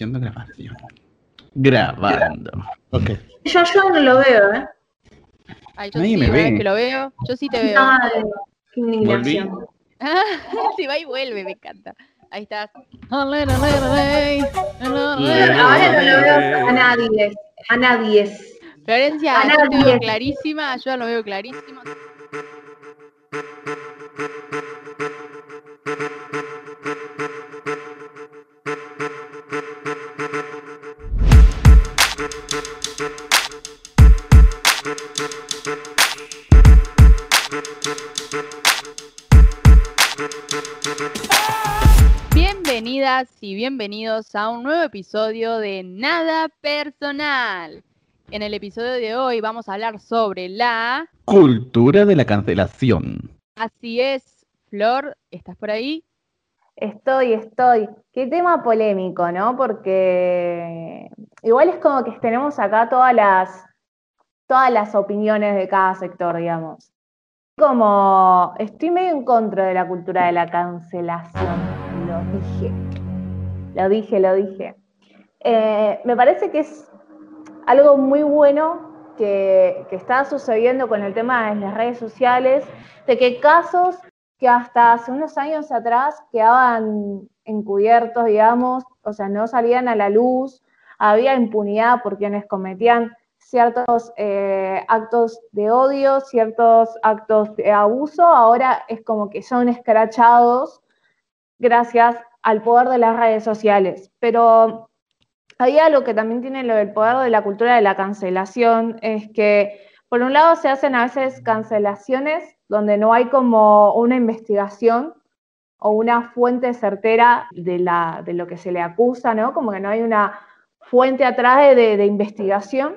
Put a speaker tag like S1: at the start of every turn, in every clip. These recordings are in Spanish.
S1: Iniciando grabación. Grabando. Ok.
S2: Yo, yo no lo veo, ¿eh?
S3: Ay, yo
S1: Nadie
S3: sí,
S1: me ve.
S3: que lo veo. Yo sí te veo.
S2: Ay, qué indignación.
S3: Ah, se va y vuelve, me encanta. Ahí estás.
S2: Ahora no lo veo a nadie. A nadie.
S3: Florencia,
S2: A
S3: yo te veo
S2: nadie.
S3: clarísima, yo lo veo clarísimo. Y bienvenidos a un nuevo episodio de Nada Personal. En el episodio de hoy vamos a hablar sobre la...
S1: Cultura de la cancelación.
S3: Así es, Flor, ¿estás por ahí?
S4: Estoy, estoy. Qué tema polémico, ¿no? Porque igual es como que tenemos acá todas las, todas las opiniones de cada sector, digamos. Como estoy medio en contra de la cultura de la cancelación. Lo dije. Lo dije, lo dije. Eh, me parece que es algo muy bueno que, está sucediendo con el tema de las redes sociales, de que casos que hasta hace unos años atrás quedaban encubiertos, digamos, o sea, no salían a la luz, había impunidad por quienes cometían ciertos eh, actos de odio, ciertos actos de abuso, ahora es como que son escrachados gracias al poder de las redes sociales. Pero hay algo que también tiene lo del poder de la cultura de la cancelación, es que por un lado se hacen a veces cancelaciones donde no hay como una investigación o una fuente certera de, la, de lo que se le acusa, ¿no? Como que no hay una fuente atrás de, de, investigación.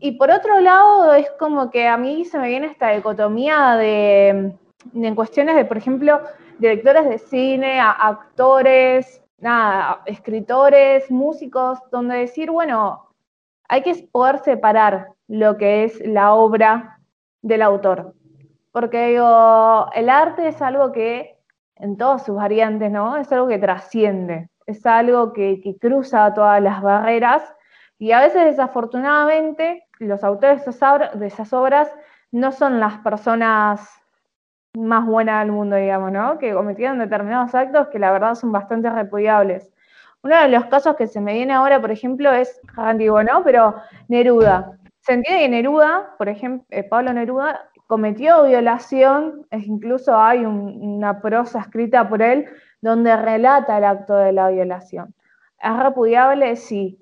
S4: Y por otro lado, es como que a mí se me viene esta dicotomía de en cuestiones de, por ejemplo, directores de cine, a- actores, nada, escritores, músicos, donde decir, bueno, hay que poder separar lo que es la obra del autor. Porque digo, el arte es algo que, en todas sus variantes, ¿no? Es algo que trasciende, es algo que, que cruza todas las barreras y a veces desafortunadamente los autores de esas, obra- de esas obras no son las personas más buenas del mundo, digamos, ¿no? Que cometieron determinados actos que la verdad son bastante repudiables. Uno de los casos que se me viene ahora, por ejemplo, es antiguo, ¿no? Pero Neruda. Se entiende que Neruda, por ejemplo, eh, Pablo Neruda, cometió violación, incluso hay un- una prosa escrita por él donde relata el acto de la violación. ¿Es repudiable? Sí,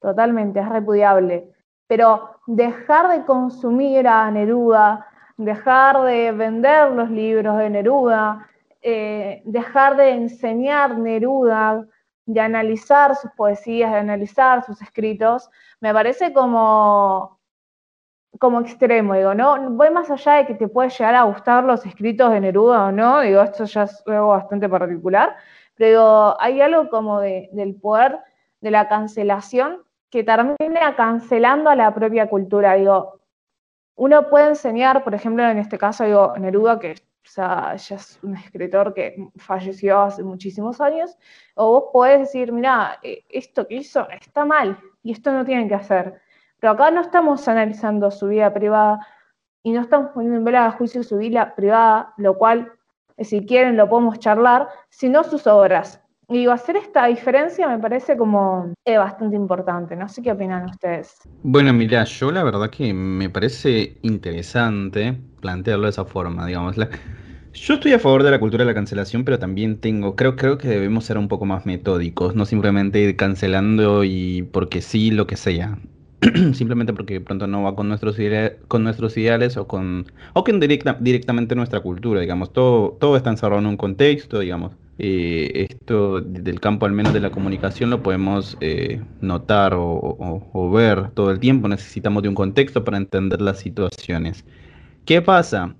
S4: totalmente, es repudiable. Pero dejar de consumir a Neruda, dejar de vender los libros de Neruda, eh, dejar de enseñar Neruda, de analizar sus poesías, de analizar sus escritos, me parece como, como extremo, digo, no, voy más allá de que te puede llegar a gustar los escritos de Neruda o no, digo, esto ya es algo bastante particular, pero digo, hay algo como de, del poder de la cancelación que termina cancelando a la propia cultura, digo, uno puede enseñar, por ejemplo, en este caso, digo, Neruda, que ya es un escritor que falleció hace muchísimos años, o vos podés decir, mira, esto que hizo está mal y esto no tienen que hacer. Pero acá no estamos analizando su vida privada y no estamos poniendo en vela de juicio su vida privada, lo cual, eh, si quieren, lo podemos charlar, sino sus obras. Y hacer esta diferencia me parece como eh, bastante importante. No sé qué opinan ustedes.
S1: Bueno, mira, yo la verdad que me parece interesante plantearlo de esa forma, digamos. Yo estoy a favor de la cultura de la cancelación, pero también tengo, creo, creo que debemos ser un poco más metódicos, no simplemente ir cancelando y porque sí, lo que sea. Simplemente porque de pronto no va con nuestros, idea- con nuestros ideales o con, o con directa- directamente nuestra cultura, digamos. Todo, todo está encerrado en un contexto, digamos. Eh, esto del campo al menos de la comunicación lo podemos eh, notar o, ver todo el tiempo. Necesitamos de un contexto para entender las situaciones. ¿Qué pasa?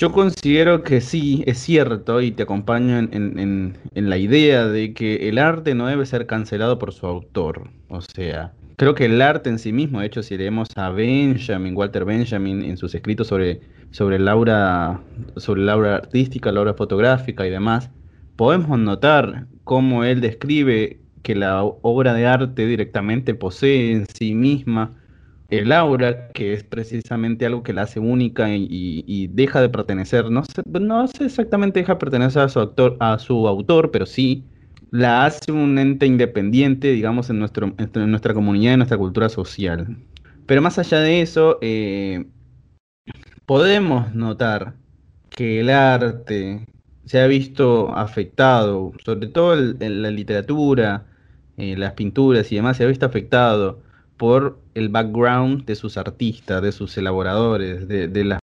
S1: Yo considero que sí, es cierto, y te acompaño en, la idea de que el arte no debe ser cancelado por su autor. O sea, creo que el arte en sí mismo, de hecho, si leemos a Benjamin, Walter Benjamin, en sus escritos sobre, sobre la obra, sobre la obra artística, la obra fotográfica y demás, podemos notar cómo él describe que la obra de arte directamente posee en sí misma el aura, que es precisamente algo que la hace única y, deja de pertenecer, no sé, no sé exactamente deja de pertenecer a su, actor, a su autor, pero sí la hace un ente independiente, digamos, en, nuestro, en nuestra comunidad, en nuestra cultura social. Pero más allá de eso, eh, podemos notar que el arte se ha visto afectado, sobre todo en la literatura, eh, las pinturas y demás, se ha visto afectado por el background de sus artistas, de sus elaboradores, de, las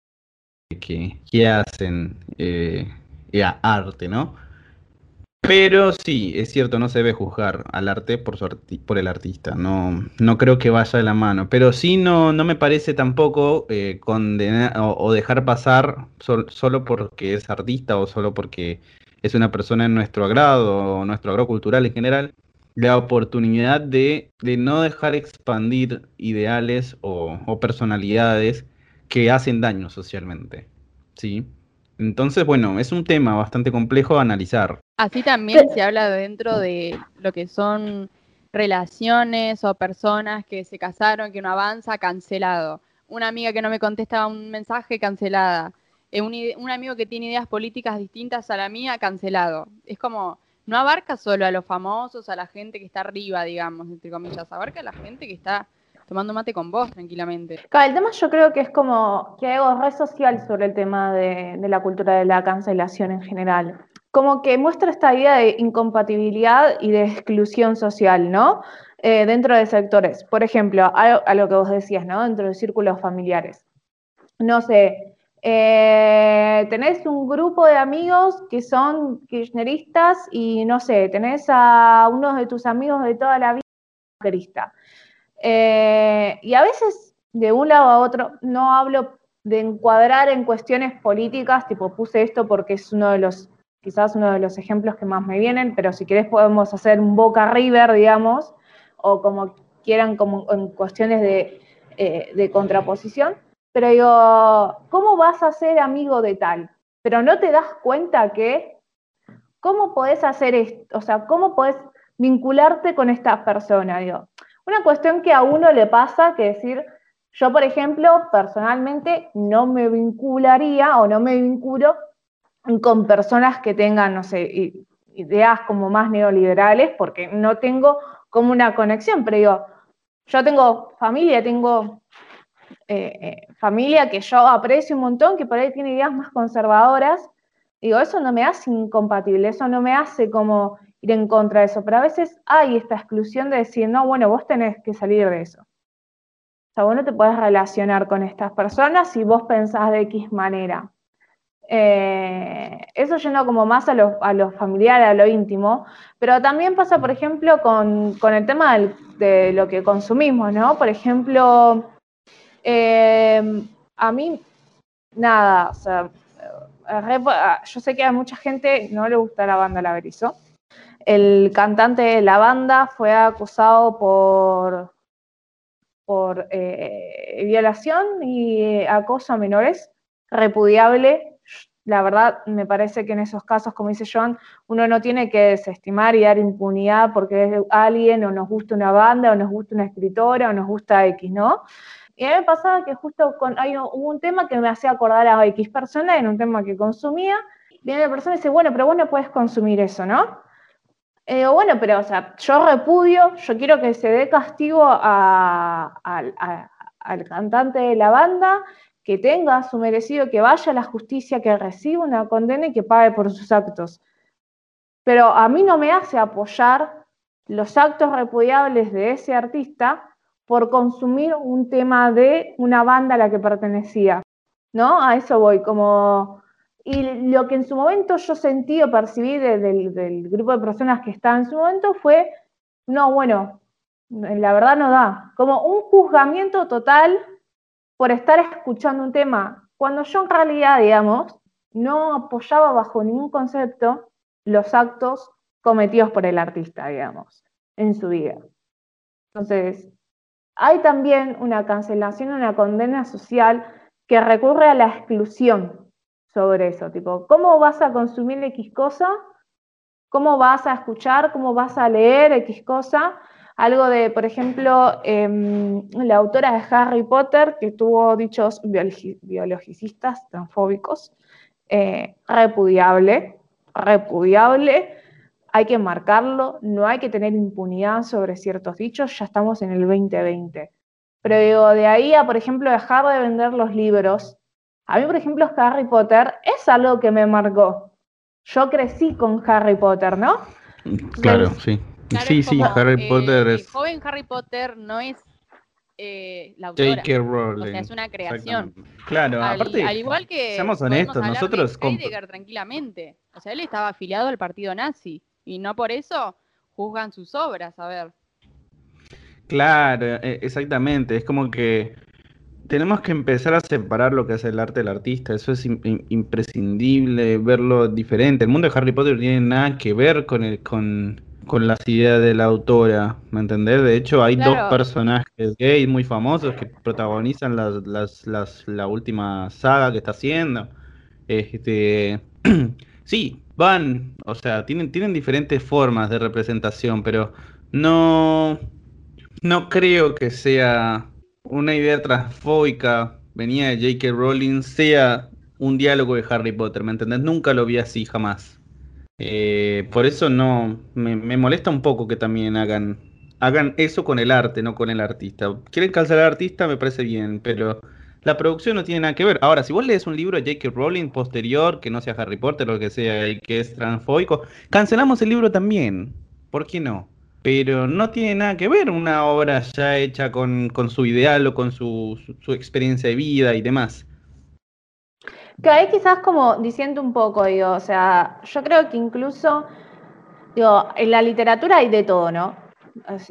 S1: que, que hacen eh, arte, ¿no? Pero sí, es cierto, no se debe juzgar al arte por, su por el artista, no, no creo que vaya de la mano, pero sí no, no me parece tampoco eh, condenar o, dejar pasar solo porque es artista o solo porque es una persona en nuestro agrado o nuestro agrado cultural en general, la oportunidad de, de no dejar expandir ideales o, o personalidades que hacen daño socialmente, ¿sí? Entonces, bueno, es un tema bastante complejo de analizar.
S3: Así también se habla dentro de lo que son relaciones o personas que se casaron, que no avanza, cancelado. Una amiga que no me contesta un mensaje, cancelada. Eh, un, un, amigo que tiene ideas políticas distintas a la mía, cancelado. Es como, no abarca solo a los famosos, a la gente que está arriba, digamos, entre comillas, abarca a la gente que está tomando mate con vos tranquilamente.
S4: Claro, el tema yo creo que es como que hay algo re social sobre el tema de, la cultura de la cancelación en general. Como que muestra esta idea de incompatibilidad y de exclusión social, ¿no? Eh, dentro de sectores. Por ejemplo, a, lo que vos decías, ¿no? Dentro de círculos familiares. No sé, eh, tenés un grupo de amigos que son kirchneristas y no sé, tenés a uno de tus amigos de toda la vida kirchnerista. Eh, y a veces, de un lado a otro, no hablo de encuadrar en cuestiones políticas, tipo puse esto porque es uno de los, quizás uno de los ejemplos que más me vienen, pero si querés podemos hacer un Boca River, digamos, o como quieran, como en cuestiones de, eh, de contraposición. Pero digo, ¿cómo vas a ser amigo de tal? Pero no te das cuenta que, ¿cómo podés hacer esto? O sea, ¿cómo podés vincularte con esta persona? Digo, una cuestión que a uno le pasa, que decir, yo por ejemplo, personalmente no me vincularía o no me vinculo con personas que tengan, no sé, ideas como más neoliberales, porque no tengo como una conexión, pero digo, yo tengo familia, tengo eh, eh, familia que yo aprecio un montón, que por ahí tiene ideas más conservadoras, digo, eso no me hace incompatible, eso no me hace como ir en contra de eso, pero a veces hay esta exclusión de decir, no, bueno, vos tenés que salir de eso. O sea, vos no te podés relacionar con estas personas si vos pensás de X manera. Eh, eso yendo como más a lo, a lo, familiar, a lo íntimo, pero también pasa, por ejemplo, con, el tema de lo que consumimos, ¿no? Por ejemplo, eh, a mí, nada, o sea, yo sé que a mucha gente no le gusta la banda La Berizo, el cantante de la banda fue acusado por, por eh, violación y acoso a menores, repudiable. La verdad, me parece que en esos casos, como dice John, uno no tiene que desestimar y dar impunidad porque es alguien o nos gusta una banda o nos gusta una escritora o nos gusta X, ¿no? Y a mí me pasaba que justo con, hay, hubo un tema que me hacía acordar a X persona, en un tema que consumía, viene la persona y dice, bueno, pero vos no puedes consumir eso, ¿no? Eh, bueno, pero o sea, yo repudio, yo quiero que se dé castigo al cantante de la banda, que tenga su merecido, que vaya a la justicia, que reciba una condena y que pague por sus actos. Pero a mí no me hace apoyar los actos repudiables de ese artista por consumir un tema de una banda a la que pertenecía. ¿No? A eso voy, como y lo que en su momento yo sentí o percibí del, grupo de personas que estaba en su momento fue, no, bueno, la verdad no da, como un juzgamiento total por estar escuchando un tema, cuando yo en realidad, digamos, no apoyaba bajo ningún concepto los actos cometidos por el artista, digamos, en su vida. Entonces, hay también una cancelación, una condena social que recurre a la exclusión sobre eso, tipo, ¿cómo vas a consumir X cosa cómo vas a escuchar, cómo vas a leer X cosa. Algo de, por ejemplo, em, la autora de Harry Potter, que tuvo dichos biologicistas transfóbicos, eh, repudiable, repudiable, hay que marcarlo, no hay que tener impunidad sobre ciertos dichos, ya estamos en el 2020. Pero digo, de ahí a, por ejemplo, dejar de vender los libros, a mí, por ejemplo, Harry Potter es algo que me marcó. Yo crecí con Harry Potter, ¿no?
S1: Claro, sí. sí, sí, Harry
S3: eh,
S1: Potter es...
S3: El joven Harry Potter no es eh, la autora.
S1: J.K. Rowling.
S3: O sea, es una creación.
S1: Claro,
S3: al,
S1: aparte.
S3: Al igual que.
S1: Seamos honestos, nosotros.
S3: De Heidegger tranquilamente. O sea, él estaba afiliado al partido nazi. Y no por eso juzgan sus obras, a ver.
S1: Claro, e, exactamente. Es como que tenemos que empezar a separar lo que es el arte del artista. Eso es imprescindible, verlo diferente. El mundo de Harry Potter no tiene nada que ver con el, con, con las ideas de la autora, ¿me entendés? De hecho, hay dos personajes gays muy famosos que protagonizan las, las, las, la última saga que está haciendo. Este, sí, van, o sea, tienen, tienen diferentes formas de representación, pero no, no creo que sea una idea transfóbica venía de J.K. Rowling, sea un diálogo de Harry Potter, ¿me entendés? Nunca lo vi así, jamás. Eh, por eso no, me, molesta un poco que también hagan, hagan eso con el arte, no con el artista. Quieren cancelar al artista, me parece bien, pero la producción no tiene nada que ver. Ahora, si vos lees un libro de J.K. Rowling posterior, que no sea Harry Potter o lo que sea, y que es transfóbico, cancelamos el libro también. ¿Por qué no? Pero no tiene nada que ver una obra ya hecha con, su ideal o con su, su experiencia de vida y demás.
S4: Que ahí quizás como diciendo un poco, digo, o sea, yo creo que incluso, digo, en la literatura hay de todo, ¿no?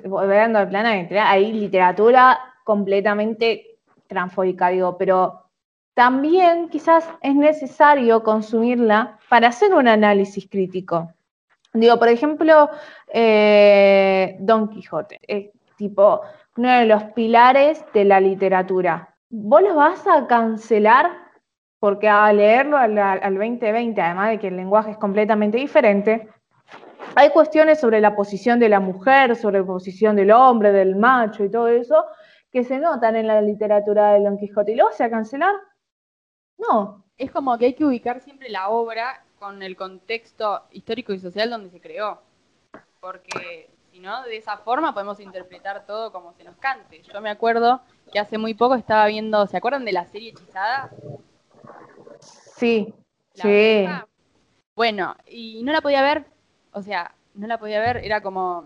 S4: Volviendo al plano hay literatura completamente transfóbica, digo, pero también quizás es necesario consumirla para hacer un análisis crítico. Digo, por ejemplo, eh, Don Quijote, es tipo uno de los pilares de la literatura. ¿Vos lo vas a cancelar porque al leerlo al, 2020, además de que el lenguaje es completamente diferente, hay cuestiones sobre la posición de la mujer, sobre la posición del hombre, del macho y todo eso, que se notan en la literatura de Don Quijote. ¿Y lo vas a cancelar? No.
S3: Es como que hay que ubicar siempre la obra con el contexto histórico y social donde se creó. Porque si no, de esa forma podemos interpretar todo como se nos cante. Yo me acuerdo que hace muy poco estaba viendo, ¿se acuerdan de la serie Hechizada?
S4: Sí, sí.
S3: Bueno, y no la podía ver, o sea, no la podía ver, era como,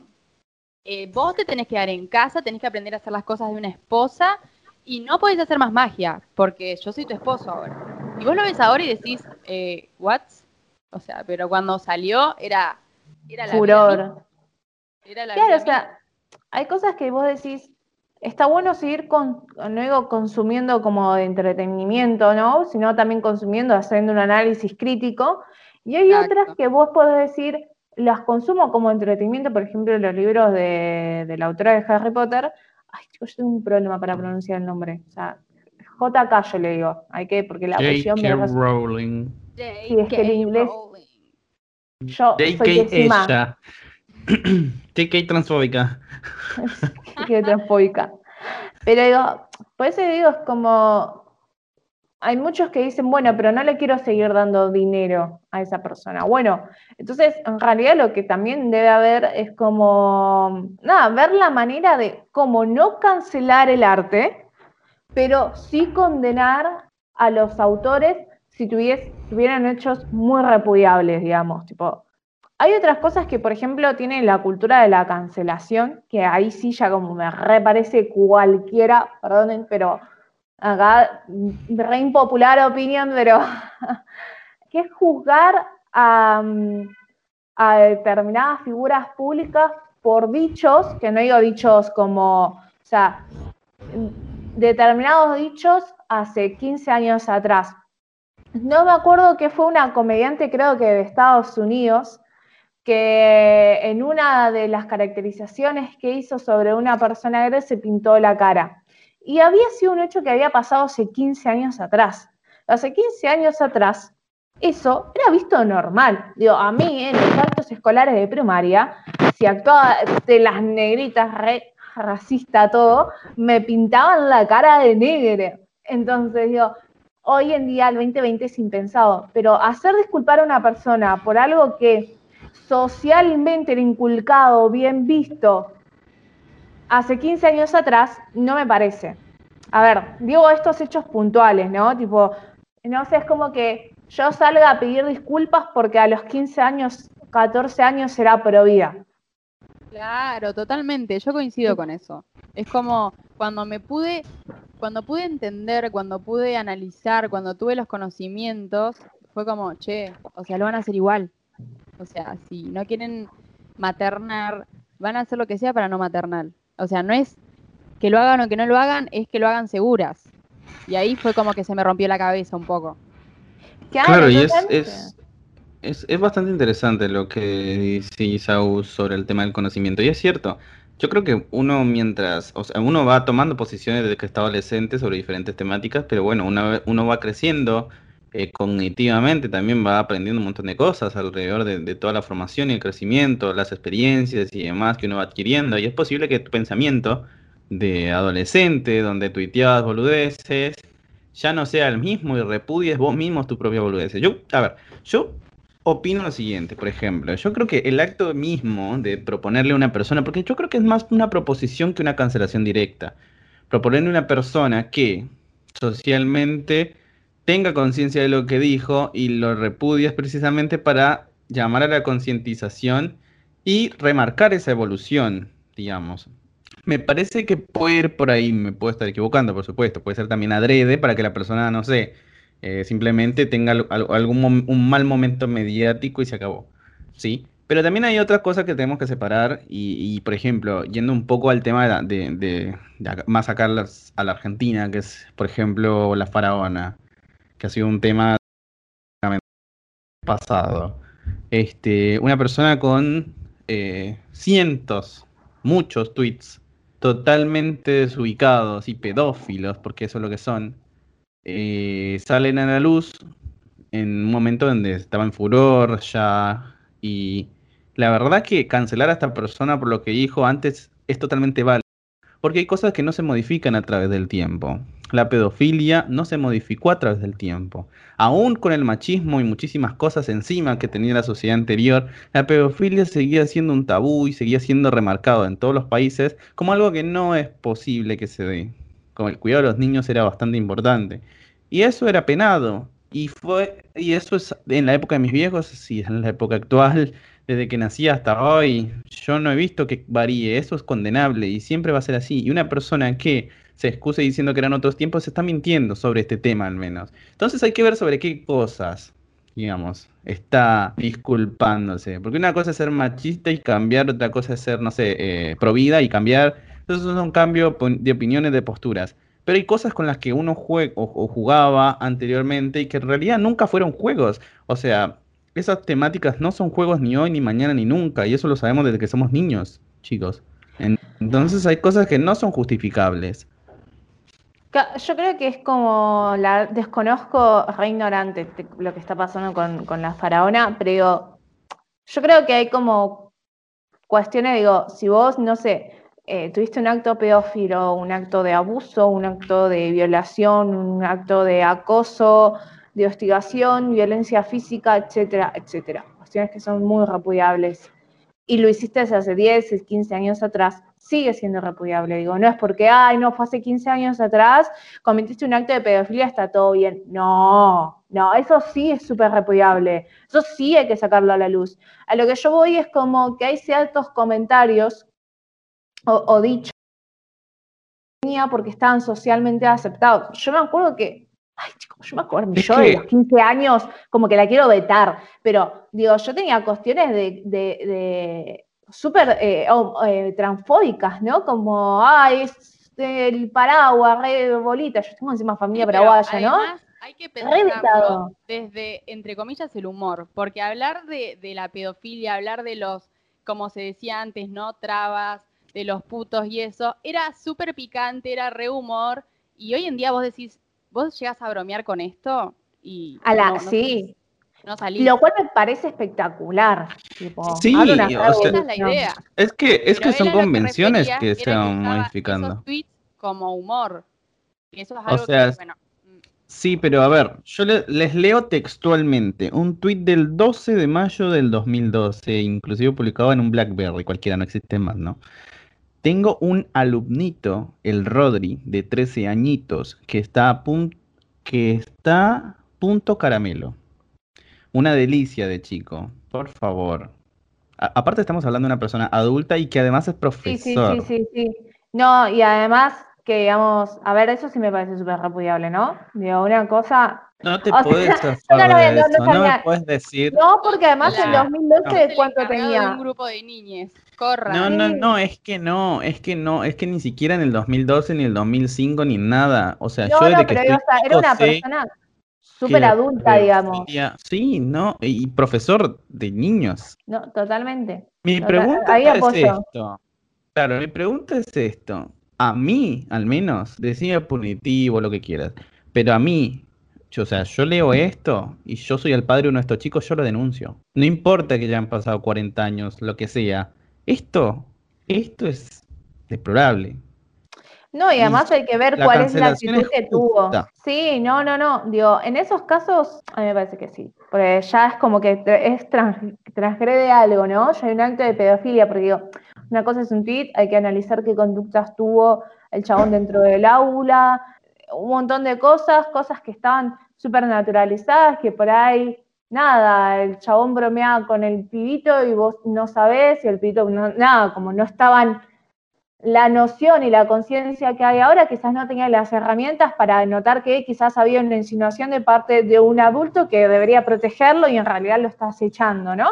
S3: eh, vos te tenés que quedar en casa, tenés que aprender a hacer las cosas de una esposa y no podés hacer más magia, porque yo soy tu esposo ahora. Y vos lo ves ahora y decís, eh, ¿what? O sea, pero cuando salió era, era la
S4: Furor. Era la claro, o sea, hay cosas que vos decís, está bueno seguir con, no digo consumiendo como de entretenimiento, ¿no? Sino también consumiendo, haciendo un análisis crítico. Y hay otras que vos podés decir, las consumo como entretenimiento, por ejemplo, los libros de, la autora de Harry Potter. Ay, chicos, yo tengo un problema para pronunciar el nombre. O sea, JK yo le digo. Hay que, porque la
S1: versión me Rowling.
S4: Sí, es que el inglés. Yo soy pésima.
S1: JK transfóbica.
S4: JK transfóbica. Pero digo, por eso digo, es como, hay muchos que dicen, bueno, pero no le quiero seguir dando dinero a esa persona. Bueno, entonces en realidad lo que también debe haber es como, nada, ver la manera de cómo no cancelar el arte, pero sí condenar a los autores si tuvieran hechos muy repudiables, digamos, tipo, hay otras cosas que, por ejemplo, tiene la cultura de la cancelación, que ahí sí ya como me reparece cualquiera, perdonen, pero acá re impopular opinión, pero que es juzgar a, a determinadas figuras públicas por dichos, que no digo dichos como, o sea, determinados dichos hace 15 años atrás. No me acuerdo que fue una comediante, creo que de Estados Unidos, que en una de las caracterizaciones que hizo sobre una persona gris se pintó la cara. Y había sido un hecho que había pasado hace 15 años atrás. Hace 15 años atrás, eso era visto normal. Digo, a mí en los actos escolares de primaria, si actuaba de las negritas re racista todo, me pintaban la cara de negro. Entonces digo, hoy en día el 2020 es impensado, pero hacer disculpar a una persona por algo que socialmente era inculcado, bien visto, hace 15 años atrás, no me parece. A ver, digo estos hechos puntuales, ¿no? Tipo, no sé, es como que yo salga a pedir disculpas porque a los 15 años, 14 años será pro vida.
S3: Claro, totalmente, yo coincido con eso. Es como cuando me pude, cuando pude entender, cuando pude analizar, cuando tuve los conocimientos, fue como, che, o sea, lo van a hacer igual. O sea, si no quieren maternar, van a hacer lo que sea para no maternar. O sea, no es que lo hagan o que no lo hagan, es que lo hagan seguras. Y ahí fue como que se me rompió la cabeza un poco.
S1: Claro, y es, es, bastante interesante lo que dice Isaú sobre el tema del conocimiento. Y es cierto, yo creo que uno mientras, o sea, uno va tomando posiciones desde que está adolescente sobre diferentes temáticas, pero bueno, una, uno va creciendo eh, cognitivamente, también va aprendiendo un montón de cosas alrededor de, toda la formación y el crecimiento, las experiencias y demás que uno va adquiriendo. Y es posible que tu pensamiento de adolescente, donde tuiteabas boludeces, ya no sea el mismo y repudies vos mismo tu propia boludez. Yo, a ver, yo opino lo siguiente, por ejemplo, yo creo que el acto mismo de proponerle a una persona, porque yo creo que es más una proposición que una cancelación directa, proponerle a una persona que socialmente tenga conciencia de lo que dijo y lo repudias precisamente para llamar a la concientización y remarcar esa evolución, digamos. Me parece que puede ir por ahí, me puedo estar equivocando, por supuesto, puede ser también adrede para que la persona, no sé, eh, simplemente tenga algún un mal momento mediático y se acabó, ¿sí? Pero también hay otras cosas que tenemos que separar y, por ejemplo, yendo un poco al tema de, de, más sacarlas a la Argentina, que es, por ejemplo, la faraona, que ha sido un tema pasado. Este, una persona con eh, cientos, muchos tweets totalmente desubicados y pedófilos, porque eso es lo que son, eh, salen a la luz en un momento donde estaba en furor ya y la verdad que cancelar a esta persona por lo que dijo antes es totalmente válido, porque hay cosas que no se modifican a través del tiempo. La pedofilia no se modificó a través del tiempo. Aún con el machismo y muchísimas cosas encima que tenía la sociedad anterior, la pedofilia seguía siendo un tabú y seguía siendo remarcado en todos los países como algo que no es posible que se dé como el cuidado de los niños era bastante importante. Y eso era penado. Y fue y eso es en la época de mis viejos, sí, en la época actual, desde que nací hasta hoy, yo no he visto que varíe, eso es condenable y siempre va a ser así. Y una persona que se excuse diciendo que eran otros tiempos está mintiendo sobre este tema al menos. Entonces hay que ver sobre qué cosas, digamos, está disculpándose. Porque una cosa es ser machista y cambiar, otra cosa es ser, no sé, eh, provida y cambiar entonces es un cambio de opiniones, de posturas. Pero hay cosas con las que uno juega o, jugaba anteriormente y que en realidad nunca fueron juegos. O sea, esas temáticas no son juegos ni hoy, ni mañana, ni nunca. Y eso lo sabemos desde que somos niños, chicos. Entonces hay cosas que no son justificables.
S4: Yo creo que es como, la desconozco, re ignorante lo que está pasando con, con la faraona, pero yo creo que hay como cuestiones, digo, si vos, no sé, eh, tuviste un acto pedófilo, un acto de abuso, un acto de violación, un acto de acoso, de hostigación, violencia física, etcétera, etcétera. Cuestiones que son muy repudiables. Y lo hiciste hace 10, 15 años atrás, sigue siendo repudiable. Digo, no es porque, ay, no, fue hace 15 años atrás, cometiste un acto de pedofilia, está todo bien. No, no, eso sí es súper repudiable. Eso sí hay que sacarlo a la luz. A lo que yo voy es como que hay ciertos comentarios o, dicho porque estaban socialmente aceptados. Yo me acuerdo que, ay chicos, yo me acuerdo, yo de los 15 años como que la quiero vetar, pero digo, yo tenía cuestiones de, de, súper eh, eh, transfóbicas, ¿no? Como, ay, es el paraguas, re bolita, yo tengo encima familia paraguaya, ¿no?
S3: Hay que pensarlo desde, entre comillas, el humor, porque hablar de, de la pedofilia, hablar de los, como se decía antes, ¿no? Trabas, de los putos y eso, era súper picante, era re humor. Y hoy en día vos decís, ¿vos llegás a bromear con esto? Y
S4: a la, sí.
S3: no salir.
S4: Lo cual me parece espectacular. Tipo,
S1: Sí, o sea-
S3: Esa es la
S4: revolución.
S3: idea.
S1: Es que, es
S3: Pero
S1: que son
S3: que
S1: convenciones que
S3: era
S1: se van modificando.
S3: Esos tweets como humor. Y eso es
S1: O
S3: algo
S1: sea,
S3: que, bueno, mm,
S1: Sí, pero a ver, yo le- les leo textualmente un tuit del 12 de mayo del 2012, inclusive publicado en un BlackBerry, cualquiera, no existe más, ¿no? Tengo un alumnito, el Rodri, de 13 añitos, que está a punto, que está punto caramelo. Una delicia de chico, por favor. A- aparte estamos hablando de una persona adulta y que además es
S4: Sí, sí,
S1: profesor.
S4: sí, sí, sí. No, y además que digamos, a ver, eso sí me parece súper repudiable, ¿no? Digo, una cosa.
S1: No te
S4: O sea,
S1: puedes
S4: no,
S1: zafar
S4: no, no,
S1: de
S4: no, no
S1: eso, no me puedes decir
S4: No, porque además en
S3: Hola.
S4: 2012,
S3: el
S4: ¿cuánto tenía?
S3: un grupo de niñes. Corra.
S1: No, no, no, es que no, es que no, es que ni siquiera en el 2012, ni el 2005, ni nada. O sea,
S4: No,
S1: yo desde
S4: no,
S1: que
S4: pero
S1: estoy
S4: o sea, era una persona súper adulta, digamos.
S1: Sí, no, y profesor de niños.
S4: No, totalmente.
S1: Mi
S4: Total-
S1: pregunta es
S4: apoyo.
S1: esto. Claro, mi pregunta es esto. A mí, al menos, decime punitivo, lo que quieras, pero a mí, yo, o sea, yo leo esto y yo soy el padre de uno de estos chicos, yo lo denuncio. No importa que ya han pasado 40 años, lo que sea. Esto, esto es deplorable.
S4: No, y además hay que ver
S1: la
S4: cuál es la actitud que tuvo. Sí, no, no, no. Digo, en esos casos, a mí me parece que sí. Porque ya es como que es trans- transgrede algo, ¿no? Ya hay un acto de pedofilia, porque digo, una cosa es un tweet, hay que analizar qué conductas tuvo el chabón dentro del aula, un montón de cosas, cosas que estaban súper naturalizadas, que por ahí, nada, el chabón bromeaba con el pibito y vos no sabés, y el pibito, no- nada, como no estaban la noción y la conciencia que hay ahora, quizás no tenía las herramientas para notar que quizás había una insinuación de parte de un adulto que debería protegerlo y en realidad lo está acechando, ¿no?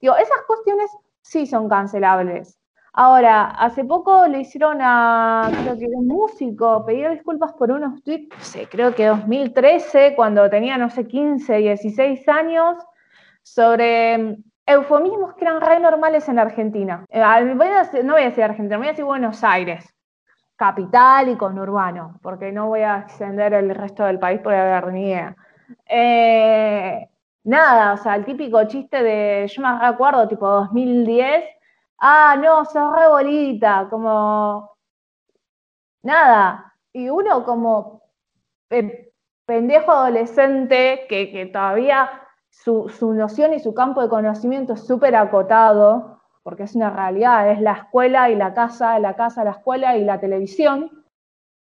S4: Digo, esas cuestiones sí son cancelables. Ahora, hace poco le hicieron a, creo que un músico, pedir disculpas por unos tweets, no sé, creo que 2013, cuando tenía, no sé, 15, 16 años, sobre mm, eufemismos que eran re normales en Argentina. Eh, no voy a decir Argentina, voy a decir Buenos Aires, capital y conurbano, porque no voy a extender el resto del país por haber ni idea. Eh, nada, o sea, el típico chiste de, yo me recuerdo, tipo 2010, ah, no, sos re bolita, como, nada, y uno como pendejo adolescente que, que todavía su, su noción y su campo de conocimiento es súper acotado, porque es una realidad, es la escuela y la casa, la casa, la escuela y la televisión.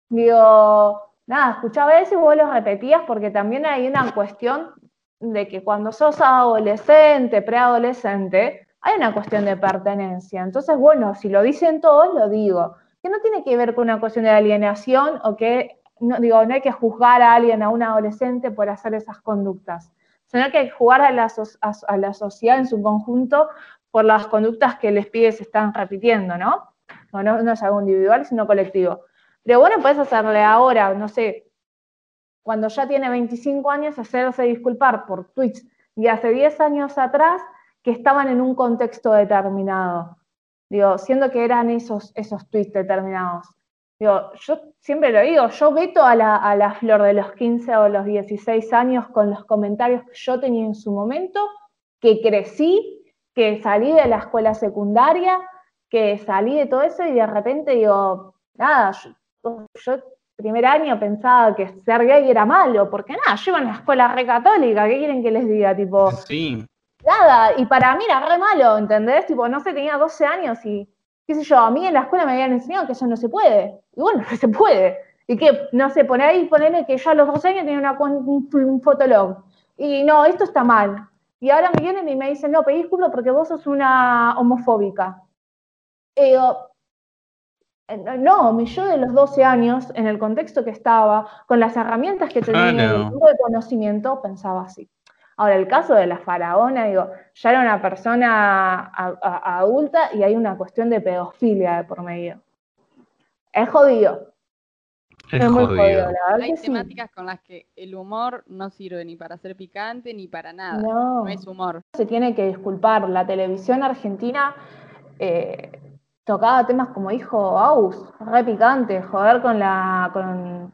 S4: Digo, nada, escuchaba eso y vos lo repetías porque también hay una cuestión de que cuando sos adolescente, preadolescente, hay una cuestión de pertenencia. Entonces, bueno, si lo dicen todos, lo digo. Que no tiene que ver con una cuestión de alienación o que, no, digo, no hay que juzgar a alguien, a un adolescente, por hacer esas conductas, sino que hay que jugar a la, a, a la sociedad en su conjunto por las conductas que les pibes están repitiendo, ¿no? No, no, no es algo individual, sino colectivo. Pero bueno, puedes hacerle ahora, no sé, cuando ya tiene 25 años, hacerse disculpar por tweets de hace 10 años atrás que estaban en un contexto determinado. Digo, siendo que eran esos, esos tweets determinados. Digo, yo siempre lo digo, yo veto a la, a la flor de los 15 o los 16 años con los comentarios que yo tenía en su momento, que crecí, que salí de la escuela secundaria, que salí de todo eso y de repente digo, nada, yo, primer año pensaba que ser gay era malo, porque nada, yo iba a una escuela re católica, ¿qué quieren que les diga? Tipo,
S1: Sí,
S4: nada, y para mí era re malo, ¿entendés? Tipo, no sé, tenía 12 años y, qué sé yo, a mí en la escuela me habían enseñado que eso no se puede. Y bueno, no se puede. Y que, no sé, poner ahí, ponerle que yo a los 12 años tenía una, un, un fotolog. Y no, esto está mal. Y ahora me vienen y me dicen, no, pedí disculpas porque vos sos una homofóbica. Y digo, eh, no, mi yo de los 12 años, en el contexto que estaba, con las herramientas que tenía,
S1: Claro.
S4: el tipo de conocimiento, pensaba así. Ahora, el caso de la faraona, digo, ya era una persona a- a- adulta y hay una cuestión de pedofilia de por medio. Es jodido,
S1: es
S4: es muy
S1: jodido.
S4: jodido, la verdad
S3: Hay
S4: que sí.
S3: temáticas con las que el humor no sirve ni para ser picante ni para nada.
S4: No.
S3: No es humor.
S4: se tiene que disculpar. La televisión argentina eh, tocaba temas como dijo Aus, re picante, joder con la. con.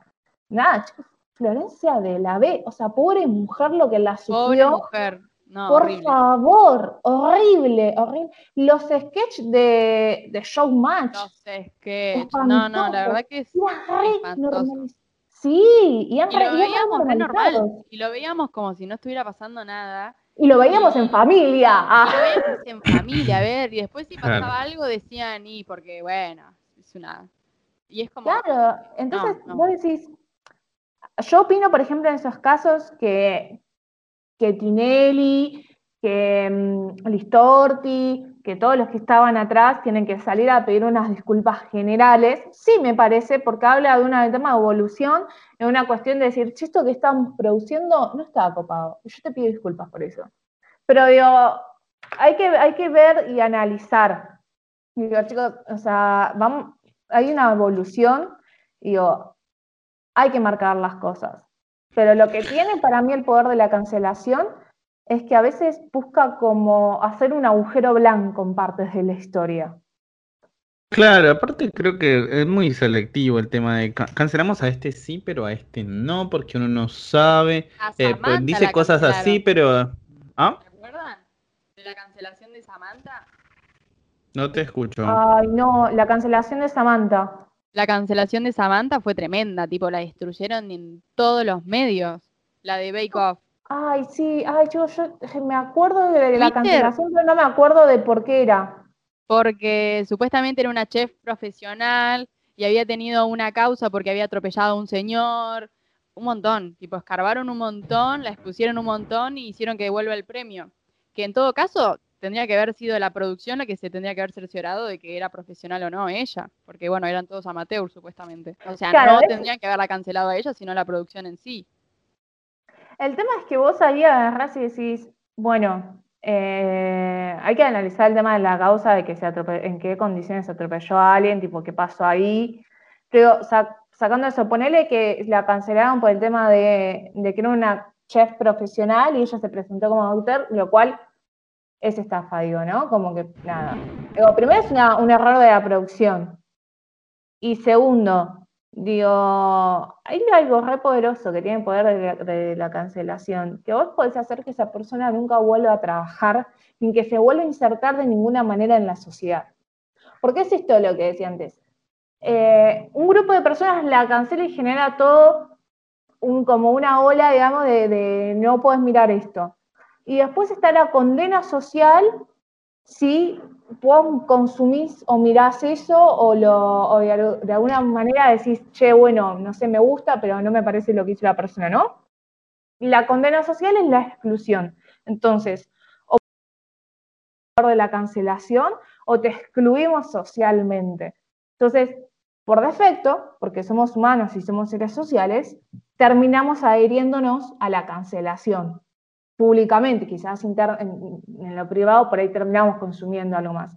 S4: Nada, chicos, Florencia de la B, o sea, pobre mujer lo que la
S3: Pobre
S4: sufrió.
S3: mujer. No,
S4: Por
S3: horrible.
S4: favor, horrible, horrible. Los sketches de, de Showmatch.
S3: Los sketch. No, no, la verdad que es
S4: Sí, y, han
S3: Y lo
S4: y
S3: veíamos re normal. Y lo veíamos como si no estuviera pasando nada.
S4: Y lo veíamos en familia.
S3: Y
S4: Ah.
S3: lo veíamos en familia, a ver. Y después si pasaba
S1: Claro.
S3: algo decían, y porque bueno, es una. Y es como.
S4: Claro, entonces
S3: no.
S4: vos decís, yo opino, por ejemplo, en esos casos que, que Tinelli, que mm, Listorti, que todos los que estaban atrás tienen que salir a pedir unas disculpas generales. Sí me parece, porque habla de un tema de evolución, de una cuestión de decir, che, esto que estamos produciendo no está copado. Yo te pido disculpas por eso. Pero digo, hay que, hay que ver y analizar. Digo, o sea, vamos, hay una evolución, digo, hay que marcar las cosas. Pero lo que tiene para mí el poder de la cancelación es que a veces busca como hacer un agujero blanco en partes de la historia.
S1: Claro, aparte creo que es muy selectivo el tema de ca- cancelamos a este sí, pero a este no, porque uno no sabe. Eh, pues, dice cosas así, pero... ¿Ah?
S3: ¿Se acuerdan? De la cancelación de Samantha.
S1: No te escucho.
S4: Ay, no, la cancelación de Samantha.
S3: La cancelación de Samantha fue tremenda, tipo, la destruyeron en todos los medios. La de Bake Off.
S4: Ay, sí, ay, yo, yo me acuerdo de la cancelación, pero no me acuerdo de por qué era.
S3: porque supuestamente era una chef profesional y había tenido una causa porque había atropellado a un señor, un montón, tipo escarbaron un montón, la expusieron un montón y hicieron que devuelva el premio, que en todo caso tendría que haber sido la producción la que se tendría que haber cerciorado de que era profesional o no ella, porque bueno, eran todos amateurs supuestamente. O sea,
S4: Claro,
S3: no
S4: es-
S3: tendrían que haberla cancelado a ella, sino la producción en sí.
S4: El tema es que vos ahí agarrás y decís, bueno, eh, hay que analizar el tema de la causa de que se atrope- en qué condiciones se atropelló a alguien, tipo, qué pasó ahí. Pero sa- sacando eso, ponele que la cancelaron por el tema de, de que era una chef profesional y ella se presentó como autor, lo cual es estafa, digo, ¿no? Como que nada. Primero es una- un error de la producción. Y segundo, digo, hay algo re poderoso que tiene el poder de la, cancelación, que vos podés hacer que esa persona nunca vuelva a trabajar, ni que se vuelva a insertar de ninguna manera en la sociedad. Porque es esto lo que decía antes. Eh, un grupo de personas la cancela y genera todo un, como una ola, digamos, de no puedes mirar esto. Y después está la condena social si vos consumís o mirás eso o, de, al- de alguna manera decís, che, bueno, no sé, me gusta, pero no me parece lo que hizo la persona, ¿no? Y la condena social es la exclusión. Entonces, o de la cancelación o te excluimos socialmente. Entonces, por defecto, porque somos humanos y somos seres sociales, terminamos adhiriéndonos a la cancelación públicamente, quizás en, lo privado, por ahí terminamos consumiendo algo más.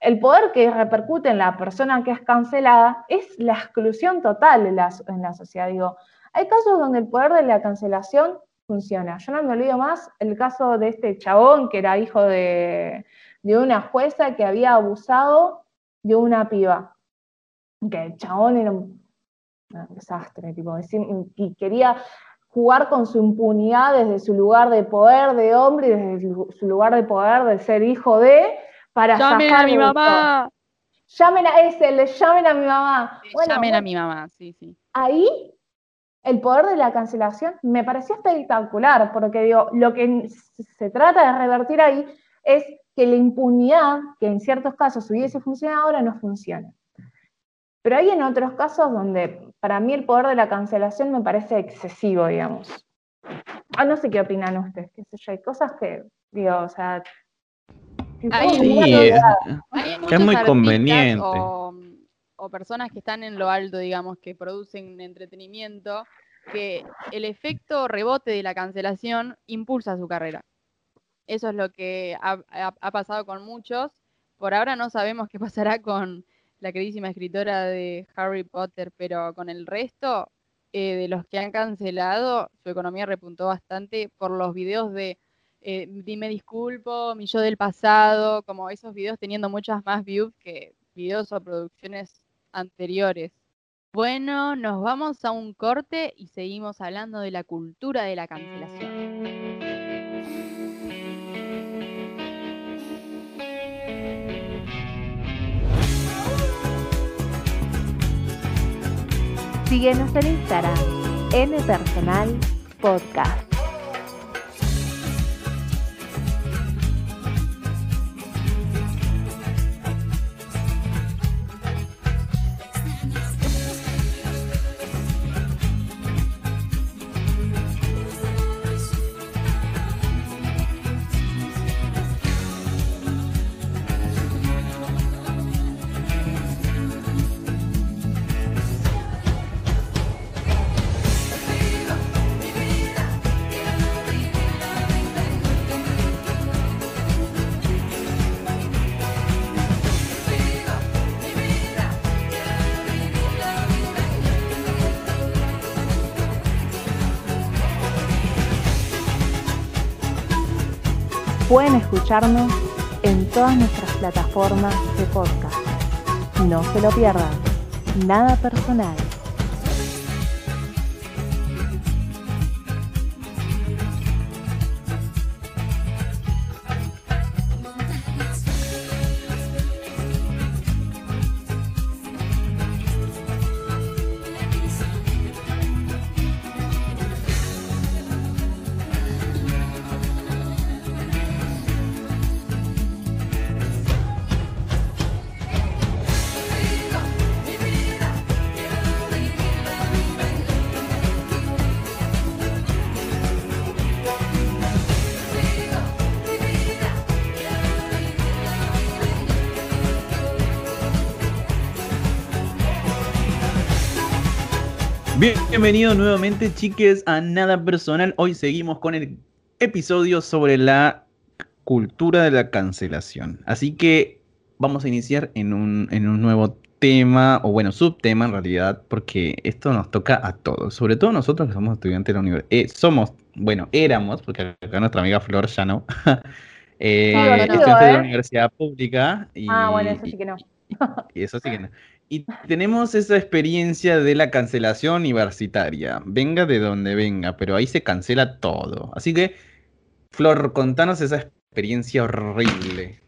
S4: El poder que repercute en la persona que es cancelada es la exclusión total en la, sociedad. Digo, hay casos donde el poder de la cancelación funciona. Yo no me olvido más el caso de este chabón que era hijo de, de una jueza que había abusado de una piba. Que el chabón era un, un desastre, tipo, y quería jugar con su impunidad desde su lugar de poder de hombre y desde su, lugar de poder de ser hijo de para
S3: ¡Llamen a
S4: zafar
S3: mi mamá!
S4: Llamen a ese, le llamen a mi mamá.
S3: Sí,
S4: Bueno,
S3: Llamen a mi mamá, sí, sí.
S4: ahí el poder de la cancelación me pareció espectacular, porque digo, lo que se trata de revertir ahí es que la impunidad, que en ciertos casos hubiese funcionado, ahora no funciona. Pero hay en otros casos donde para mí el poder de la cancelación me parece excesivo, digamos. Ah, no sé qué opinan ustedes, qué sé yo, hay cosas que, digo, o sea... que
S3: Ahí
S4: como
S3: sí,
S1: es-
S3: Hay
S1: muy conveniente.
S3: O, o personas que están en lo alto, digamos, que producen entretenimiento, que el efecto rebote de la cancelación impulsa su carrera. Eso es lo que ha, ha- ha pasado con muchos. Por ahora no sabemos qué pasará con la queridísima escritora de Harry Potter, pero con el resto eh, de los que han cancelado, su economía repuntó bastante por los videos de eh, dime disculpo, mi yo del pasado, como esos videos teniendo muchas más views que videos o producciones anteriores. Bueno, nos vamos a un corte y seguimos hablando de la cultura de la cancelación.
S4: Síguenos en Instagram, Personal Podcast. Pueden escucharnos en todas nuestras plataformas de podcast. No se lo pierdan. Nada personal.
S1: Bienvenidos nuevamente, chiques, a Nada Personal. Hoy seguimos con el episodio sobre la cultura de la cancelación. Así que vamos a iniciar en un, en un nuevo tema, o bueno, subtema en realidad, porque esto nos toca a todos, sobre todo nosotros que somos estudiantes de la universidad. Eh, somos, bueno, éramos, porque acá nuestra amiga Flor ya no, eh, estudiantes de la ¿eh? universidad pública.
S4: Y, ah, bueno, eso sí que no.
S1: y eso sí que no. Y tenemos esa experiencia de la cancelación universitaria. Venga de donde venga, pero ahí se cancela todo. Así que, Flor, contanos esa experiencia horrible.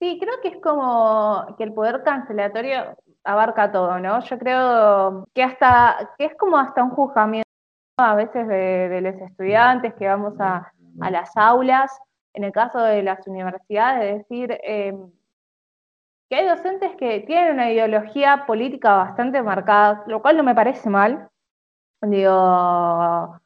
S4: Sí, creo que es como que el poder cancelatorio abarca todo, ¿no? Yo creo que hasta, que es como hasta un juzgamiento a veces de, los estudiantes que vamos a, las aulas, en el caso de las universidades, es decir, eh, que hay docentes que tienen una ideología política bastante marcada, lo cual no me parece mal. Digo,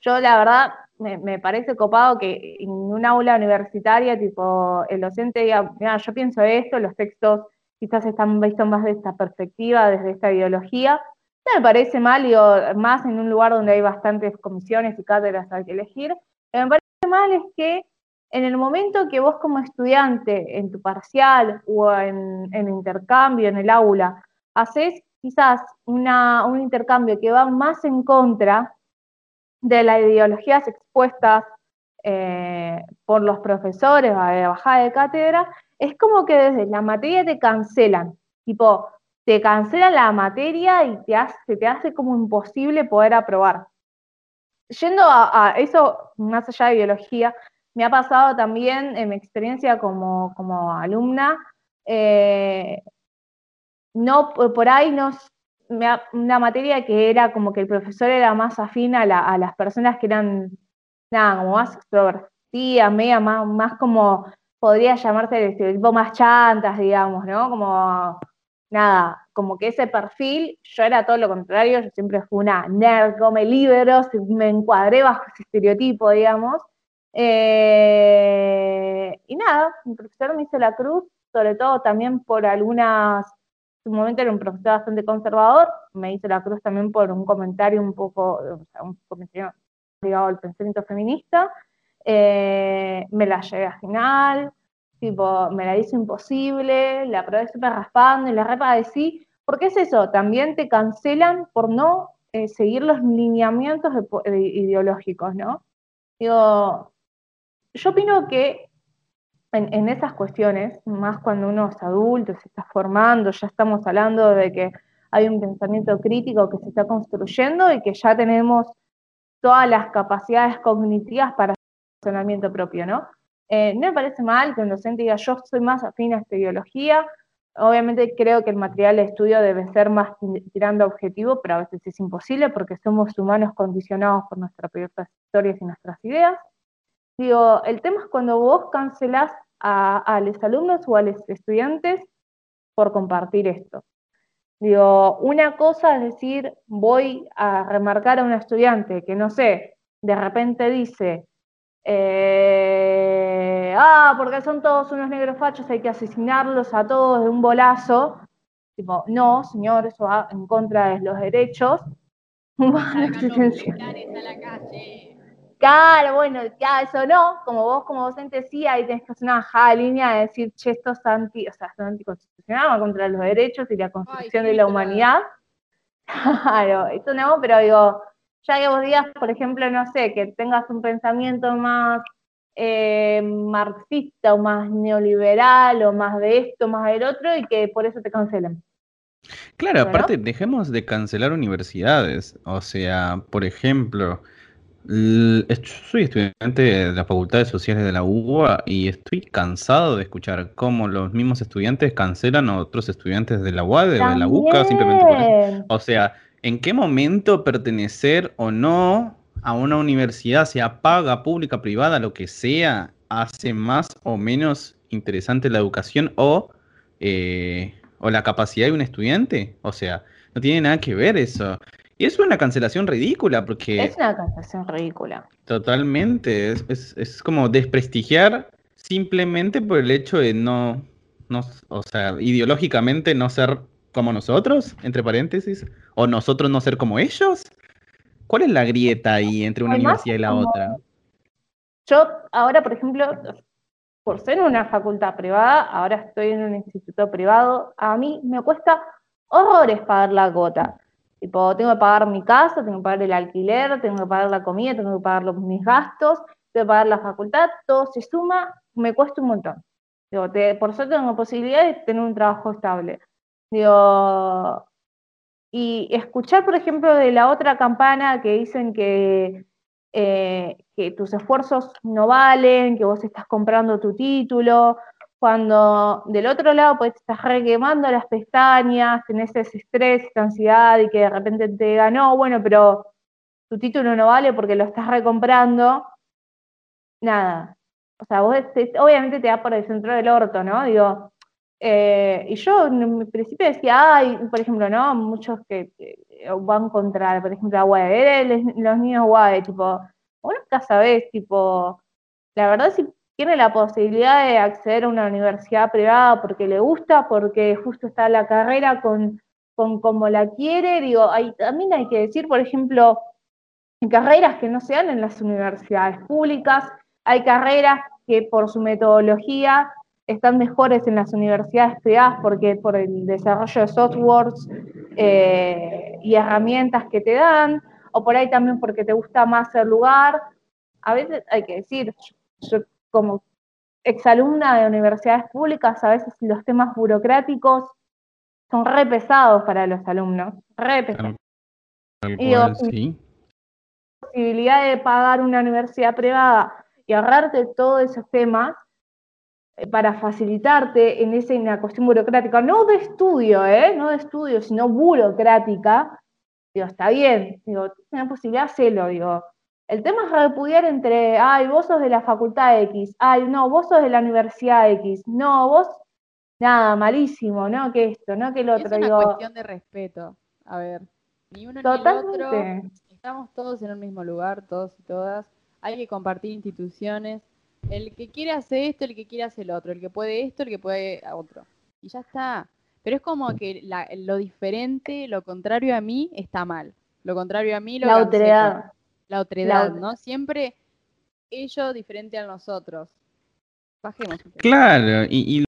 S4: yo la verdad me, parece copado que en un aula universitaria, tipo, el docente diga, mira, yo pienso esto, los textos quizás están vistos más de esta perspectiva, desde esta ideología. No me parece mal, digo, más en un lugar donde hay bastantes comisiones y cátedras hay que elegir. Lo que me parece mal es que en el momento que vos como estudiante en tu parcial o en, intercambio en el aula haces quizás un intercambio que va más en contra de las ideologías expuestas eh, por los profesores a la bajada de cátedra, es como que desde la materia te cancelan, tipo, te cancelan la materia y te hace, te hace como imposible poder aprobar. Yendo a, a eso, más allá de ideología, me ha pasado también en mi experiencia como, alumna, eh, no, por ahí nos, una materia que era como que el profesor era más afín a, las personas que eran, nada, como más extrovertidas, media más, más como, podría llamarse el estereotipo más chantas, digamos, ¿no? Como, nada, como que ese perfil, yo era todo lo contrario, yo siempre fui una nerd, come libros, me encuadré bajo ese estereotipo, digamos, eh, y nada, mi profesor me hizo la cruz, sobre todo también por algunas, en un momento era un profesor bastante conservador, me hizo la cruz también por un comentario un poco, o sea, un comentario ligado al pensamiento feminista, eh, me la llevé a final, tipo, me la hizo imposible, la probé súper raspando y la repadecí, porque es eso, también te cancelan por no eh, seguir los lineamientos ideológicos, ¿no? Digo, yo opino que en, esas cuestiones, más cuando uno es adulto, se está formando, ya estamos hablando de que hay un pensamiento crítico que se está construyendo y que ya tenemos todas las capacidades cognitivas para funcionamiento propio, ¿no? Eh, no me parece mal que un docente diga yo soy más afín a esta ideología, Obviamente creo que el material de estudio debe ser más tirando objetivo, pero a veces es imposible porque somos humanos condicionados por nuestras propias historias y nuestras ideas. Digo, el tema es cuando vos cancelás a, los alumnos o a los estudiantes por compartir esto. Digo, una cosa es decir, voy a remarcar a un estudiante que no sé, de repente dice, eh, ah, porque son todos unos negros fachos, hay que asesinarlos a todos de un bolazo. Tipo, no, señor, eso va en contra de los derechos Claro, bueno, ya eso no, como vos como docente sí, ahí tenés que hacer una bajada línea de decir, che, esto es anti, o sea, esto es anticonstitucional, va contra los derechos y la construcción de la humanidad. Claro, eso no, pero digo, ya que vos digas, por ejemplo, no sé, que tengas un pensamiento más eh, marxista o más neoliberal o más de esto, más del otro y que por eso te cancelen.
S1: Claro, aparte, dejemos de cancelar universidades. O sea, por ejemplo, soy estudiante de la Facultad de Sociales de la UBA y estoy cansado de escuchar cómo los mismos estudiantes cancelan a otros estudiantes de la UAD, de la UCA, simplemente por eso. O sea, en qué momento pertenecer o no a una universidad, sea paga, pública, privada, lo que sea, hace más o menos interesante la educación o, eh, o la capacidad de un estudiante. O sea, no tiene nada que ver eso. Y es una cancelación ridícula porque...
S4: Es una cancelación ridícula.
S1: Totalmente. Es, es, como desprestigiar simplemente por el hecho de no, no, o sea, ideológicamente no ser como nosotros, entre paréntesis, o nosotros no ser como ellos. ¿Cuál es la grieta ahí entre una universidad y la otra?
S4: Yo ahora, por ejemplo, por ser una facultad privada, ahora estoy en un instituto privado, a mí me cuesta horrores pagar la gota. Tipo, tengo que pagar mi casa, tengo que pagar el alquiler, tengo que pagar la comida, tengo que pagar los, mis gastos, tengo que pagar la facultad, todo se suma, me cuesta un montón. por suerte tengo posibilidad de tener un trabajo estable. Digo, y escuchar, por ejemplo, de la otra campana que dicen que, eh, que tus esfuerzos no valen, que vos estás comprando tu título, cuando del otro lado pues estás requemando las pestañas, tenés ese estrés, esa ansiedad y que de repente te ganó, bueno, pero tu título no vale porque lo estás recomprando, nada. O sea, vos obviamente te da por el centro del orto, ¿no? Digo, eh, y yo en principio decía, ay, por ejemplo, ¿no? Muchos que, van contra, por ejemplo, a UAE, los niños UAE, tipo, vos nunca sabés, tipo, la verdad si tiene la posibilidad de acceder a una universidad privada porque le gusta, porque justo está la carrera con, con como la quiere, digo, hay, también hay que decir, por ejemplo, carreras que no se dan en las universidades públicas, hay carreras que por su metodología están mejores en las universidades privadas porque por el desarrollo de softwares eh, y herramientas que te dan, o por ahí también porque te gusta más el lugar. A veces hay que decir, yo como exalumna de universidades públicas, a veces los temas burocráticos son re pesados para los alumnos, re pesados. y sí. posibilidad de pagar una universidad privada y ahorrarte todos esos temas, eh, para facilitarte en, esa, en cuestión burocrática, no de estudio, ¿eh? no de estudio, sino burocrática, digo, está bien, digo, tienes posibilidad, hacerlo, digo. El tema es repudiar entre, ay, vos sos de la facultad X, ay, no, vos sos de la universidad X, no, vos, nada, malísimo, ¿no? Que esto, ¿no? Que el otro.
S3: Es una cuestión de respeto, a ver, ni uno ni el otro, estamos todos en el mismo lugar, todos y todas, hay que compartir instituciones, el que quiere hacer esto, el que quiere hacer el otro, el que puede esto, el que puede otro. Y ya está. Pero es como que lo diferente, lo contrario a mí, está mal. Lo contrario a mí, lo
S4: La otredad.
S3: La otredad, ¿no? Siempre ello diferente a nosotros. Bajemos.
S1: Claro, y, y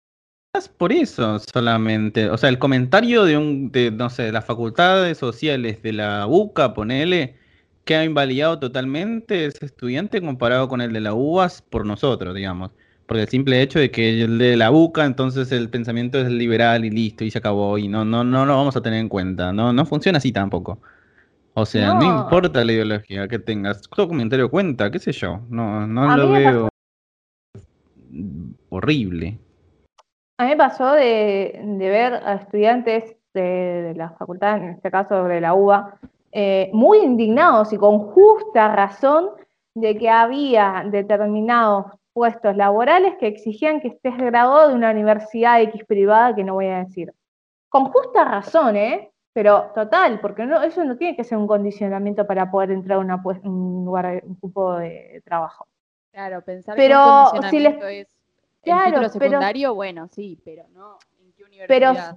S1: por eso solamente. O sea, el comentario de un, de, no sé, de las facultades sociales de la UCA, ponele, que ha invalidado totalmente ese estudiante comparado con el de la UAS por nosotros, digamos. Porque el simple hecho de que el de la buca, entonces el pensamiento es liberal y listo, y se acabó, y no, no, no lo vamos a tener en cuenta. No, no funciona así tampoco. O sea, no,
S4: No.
S1: importa la ideología que tengas, todo comentario cuenta, qué sé yo. No, no
S4: A
S1: lo veo horrible.
S4: A mí me pasó de, de ver a estudiantes de, de la facultad, en este caso de la UBA, eh, muy indignados y con justa razón de que había determinados puestos laborales que exigían que estés graduado de una universidad X privada que no voy a decir. Con justa razón, ¿eh? Pero total, porque no, eso no tiene que ser un condicionamiento para poder entrar a una un lugar, un cupo de trabajo.
S3: Claro, pensar
S4: Pero
S3: que un
S4: si
S3: es el
S4: Claro,
S3: título
S4: pero-
S3: secundario, bueno, sí, pero no en qué
S4: Pero
S3: universidad.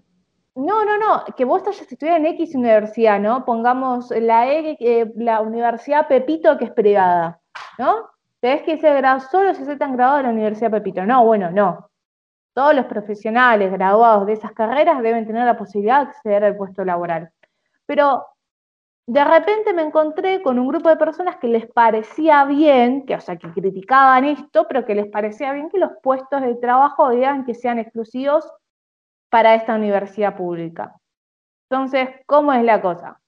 S4: No, no, no, que vos hayas estudiado en X universidad, ¿no? Pongamos la, E- eh, la Universidad Pepito, que es privada, ¿no? Tenés que ser grado, solo se aceptan graduados de la Universidad Pepito. No, bueno, no. Todos los profesionales graduados de esas carreras deben tener la posibilidad de acceder al puesto laboral. Pero de repente me encontré con un grupo de personas que les parecía bien, que, o sea, que criticaban esto, pero que les parecía bien que los puestos de trabajo digan que sean exclusivos para esta universidad pública. Entonces, ¿cómo es la cosa?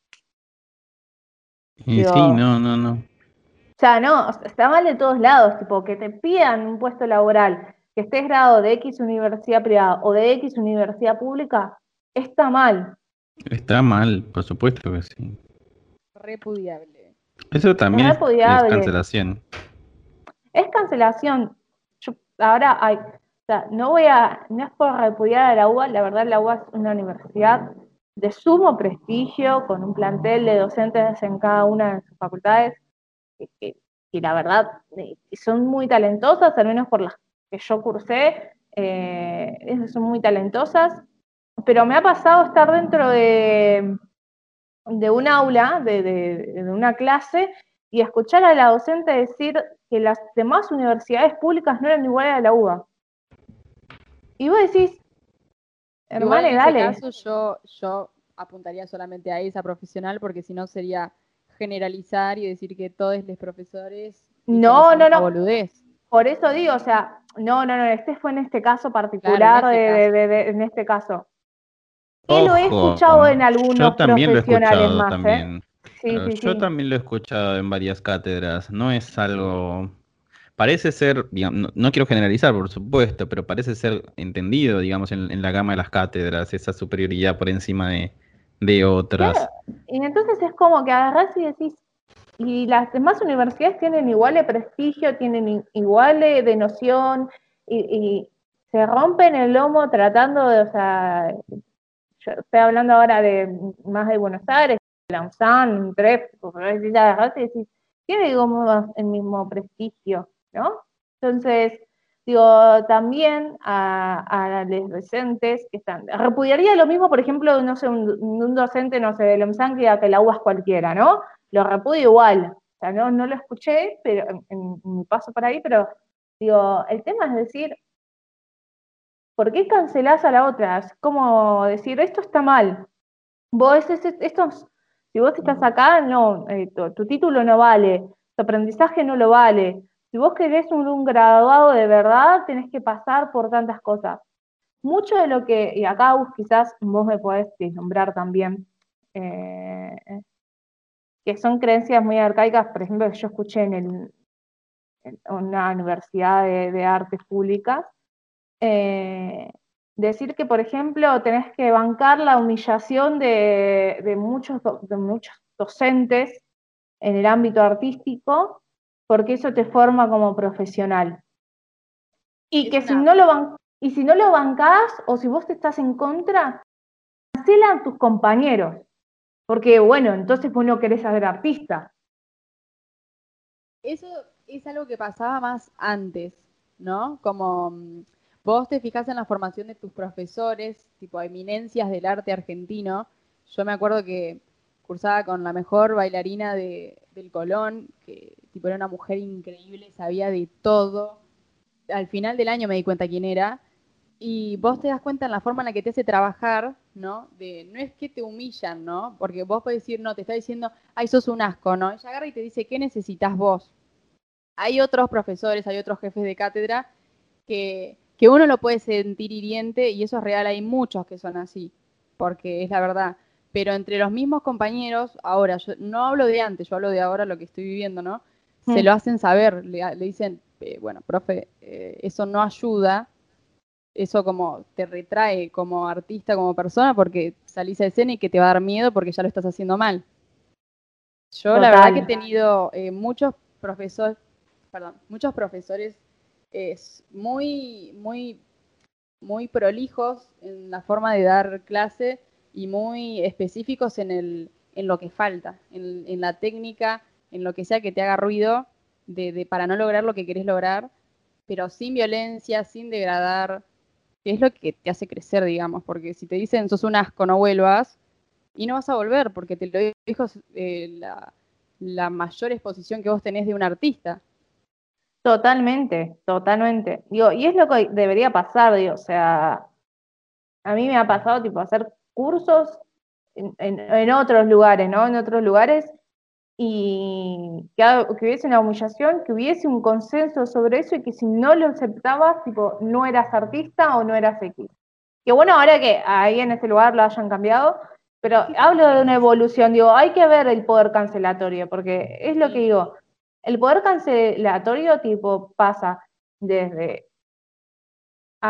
S4: Digo-
S1: sí, no, no, no.
S4: O sea, no, está mal de todos lados, tipo, que te pidan un puesto laboral, que estés graduado de X universidad privada o de X universidad pública, está mal.
S1: Está mal, por supuesto que sí.
S3: Repudiable.
S1: Eso también es, cancelación.
S4: Es cancelación. Yo- ahora hay, o sea, no voy a, no es por repudiar a la UBA, la verdad la UBA es una universidad de sumo prestigio, con un plantel de docentes en cada una de sus facultades, que, que- que la verdad eh, son muy talentosas, al menos por las que yo cursé, eh, son muy talentosas, pero me ha pasado estar dentro de, de un aula, de, de- de una clase, y escuchar a la docente decir que las demás universidades públicas no eran iguales a la UBA. Y vos decís,
S3: Igual
S4: hermane,
S3: en
S4: dale.
S3: ese caso yo, yo apuntaría solamente a esa profesional porque si no sería generalizar y decir que todos los profesores
S4: No, no.
S3: boludez.
S4: Por eso digo, o sea, no, no, no, este fue en este caso particular,
S3: Claro, en
S4: de,
S3: este
S4: de- de- de- en este caso. Y lo he escuchado en algunos
S1: Yo también lo he
S4: profesionales
S1: escuchado
S4: más, ¿eh?
S1: también.
S4: Sí,
S1: Claro,
S4: sí,
S1: yo
S4: sí.
S1: también lo he escuchado en varias cátedras. No es algo. Parece ser, digamos, no, no quiero generalizar, por supuesto, pero parece ser entendido, digamos, en, en la gama de las cátedras, esa superioridad por encima de, de otras.
S4: Claro. Y entonces es como que agarrás y decís, y las demás universidades tienen igual de prestigio, tienen igual de, noción, y, y se rompen el lomo tratando de, o sea, yo estoy hablando ahora de más de Buenos Aires, la UNSAN, TREP, porque decís, agarrás y decís, tiene como el mismo prestigio, ¿no? Entonces, digo, también a, a los docentes que están, repudiaría lo mismo, por ejemplo, no sé, un, un docente, no sé, de la UNSAN que diga que la UBA es cualquiera, ¿no? Lo repudio igual, o sea, no, no lo escuché, pero en, en mi paso por ahí, pero digo, el tema es decir, ¿por qué cancelás a la otra? Es como decir, esto está mal. Vos, es- es- estos, si vos estás acá, no, eh, tu, tu título no vale, tu aprendizaje no lo vale. Si vos querés un, un graduado de verdad, tenés que pasar por tantas cosas. Mucho de lo que, y acá Gus, quizás vos me podés vislumbrar también, eh, que son creencias muy arcaicas, por ejemplo, que yo escuché en, el- en una universidad de, de artes públicas, eh, decir que, por ejemplo, tenés que bancar la humillación de, de muchos, de muchos docentes en el ámbito artístico, porque eso te forma como profesional. Y que si no lo y si no lo bancás, o si vos te estás en contra, cancelan tus compañeros. Porque, bueno, entonces vos no querés ser artista.
S3: Eso es algo que pasaba más antes, ¿no? Como mm, vos te fijas en la formación de tus profesores, tipo eminencias del arte argentino. Yo me acuerdo que cursaba con la mejor bailarina de, del Colón, que tipo era una mujer increíble, sabía de todo. Al final del año me di cuenta quién era. Y vos te das cuenta en la forma en la que te hace trabajar, ¿no? De, no es que te humillan, ¿no? Porque vos podés decir, no, te está diciendo, ay, sos un asco, ¿no? Ella agarra y te dice, ¿qué necesitas vos? Hay otros profesores, hay otros jefes de cátedra que, que uno lo puede sentir hiriente y eso es real, hay muchos que son así, porque es la verdad. Pero entre los mismos compañeros, ahora, yo no hablo de antes, yo hablo de ahora lo que estoy viviendo, ¿no? Se
S4: Mm.
S3: lo hacen saber, le, le dicen, eh, bueno, profe, eh, eso no ayuda, eso como te retrae como artista, como persona, porque salís a escena y que te va a dar miedo porque ya lo estás haciendo mal. Yo la verdad que he tenido eh, muchos profesores, perdón, muchos profesores eh, muy, muy, muy prolijos en la forma de dar clase y muy específicos en el, en lo que falta, en, en la técnica, en lo que sea que te haga ruido, de, de- para no lograr lo que querés lograr, pero sin violencia, sin degradar, que es lo que te hace crecer, digamos, porque si te dicen sos un asco, no vuelvas, y no vas a volver, porque te lo dijo eh, la, la mayor exposición que vos tenés de un artista.
S4: Totalmente, totalmente. Digo, y es lo que debería pasar, digo, o sea, a mí me ha pasado tipo hacer cursos en, en- en otros lugares, ¿no? En otros lugares y que, que hubiese una humillación, que hubiese un consenso sobre eso y que si no lo aceptabas, tipo, no eras artista o no eras X. Que bueno, ahora que ahí en ese lugar lo hayan cambiado, pero hablo de una evolución, digo, hay que ver el poder cancelatorio, porque es lo que digo, el poder cancelatorio tipo pasa desde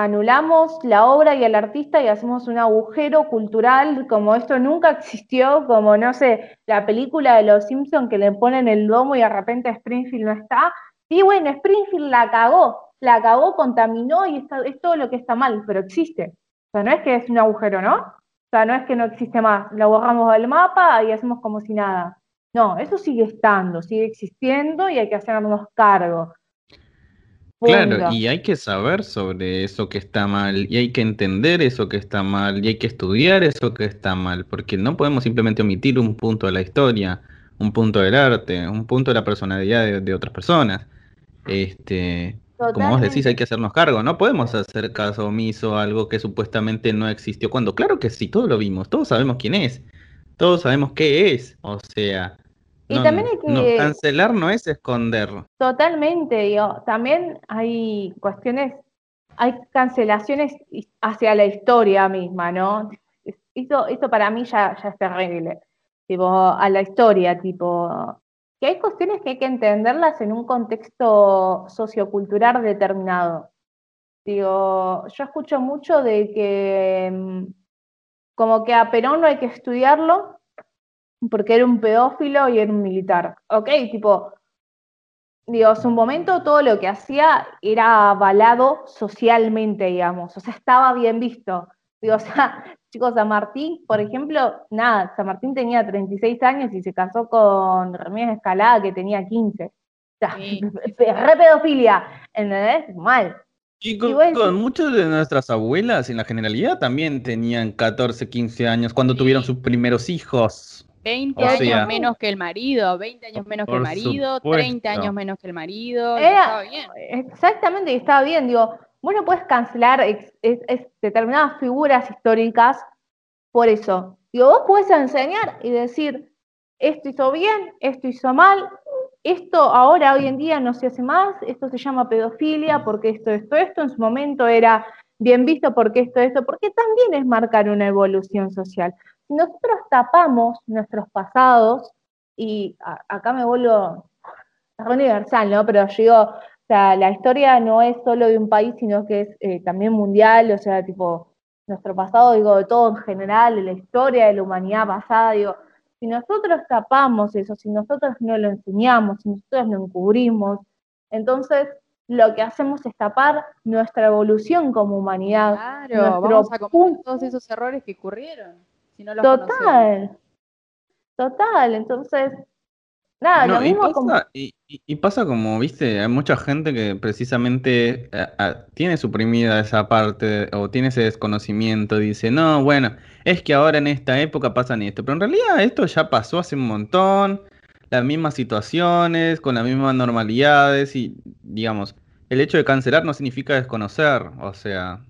S4: anulamos la obra y el artista y hacemos un agujero cultural como esto nunca existió, como no sé, la película de los Simpsons que le ponen el domo y de repente Springfield no está. Y bueno, Springfield la cagó, la cagó, contaminó y está, es todo lo que está mal, pero existe. O sea, no es que es un agujero, ¿no? O sea, no es que no existe más, la borramos del mapa y hacemos como si nada. No, eso sigue estando, sigue existiendo y hay que hacernos cargo.
S1: Claro, y hay que saber sobre eso que está mal, y hay que entender eso que está mal, y hay que estudiar eso que está mal, porque no podemos simplemente omitir un punto de la historia, un punto del arte, un punto de la personalidad de, de otras personas. Este, como vos decís, hay que hacernos cargo, no podemos hacer caso omiso a algo que supuestamente no existió, cuando claro que sí, todos lo vimos, todos sabemos quién es, todos sabemos qué es, o sea,
S4: Y
S1: no-
S4: también hay que-
S1: no, cancelar no es esconder.
S4: Totalmente, digo, también hay cuestiones, hay cancelaciones hacia la historia misma, ¿no? Es- Eso, eso para mí ya, ya es terrible, tipo, a la historia, tipo, que hay cuestiones que hay que entenderlas en un contexto sociocultural determinado. Digo, yo escucho mucho de que mm, como que a Perón no hay que estudiarlo porque era un pedófilo y era un militar. Ok, tipo, digo, en su momento todo lo que hacía era avalado socialmente, digamos, o sea, estaba bien visto. Digo, o sea, chicos, San Martín, por ejemplo, nada, San Martín tenía 36 años y se casó con Ramírez Escalada, que tenía 15. O sea,
S3: Sí.
S4: re pedofilia, ¿entendés? Mal.
S1: Y con,
S4: Y
S1: muchas de nuestras abuelas, en la generalidad, también tenían 14, 15 años cuando
S3: Sí.
S1: tuvieron sus primeros hijos.
S3: 20
S1: O
S3: años
S1: sea-
S3: menos que el marido, 20 años menos que el marido,
S1: supuesto.
S3: 30 años menos que el marido,
S4: Era-
S3: estaba bien.
S4: Exactamente, y estaba bien. Digo, vos no puedes cancelar ex- determinadas figuras históricas por eso. Digo, vos podés enseñar y decir, esto hizo bien, esto hizo mal, esto ahora, hoy en día, no se hace más, esto se llama pedofilia, porque esto, esto, esto, en su momento era bien visto porque esto, esto, porque también es marcar una evolución social. Si nosotros tapamos nuestros pasados, y a- acá me vuelvo es universal, ¿no? Pero yo digo, o sea, la historia no es solo de un país, sino que es eh, también mundial, o sea, tipo, nuestro pasado, digo, de todo en general, de la historia de la humanidad pasada, digo, si nosotros tapamos eso, si nosotros no lo enseñamos, si nosotros lo encubrimos, entonces lo que hacemos es tapar nuestra evolución como humanidad.
S3: Claro, vamos a
S4: punto-
S3: todos esos errores que ocurrieron. Si no los conocemos.
S4: Total, total, entonces, nada,
S1: No,
S4: lo mismo como...
S1: pasa, y, y- y pasa como, viste, hay mucha gente que precisamente eh, ah, tiene suprimida esa parte o tiene ese desconocimiento, dice, no, bueno, es que ahora en esta época pasan esto, pero en realidad esto ya pasó hace un montón, las mismas situaciones, con las mismas normalidades y, digamos, el hecho de cancelar no significa desconocer, o sea,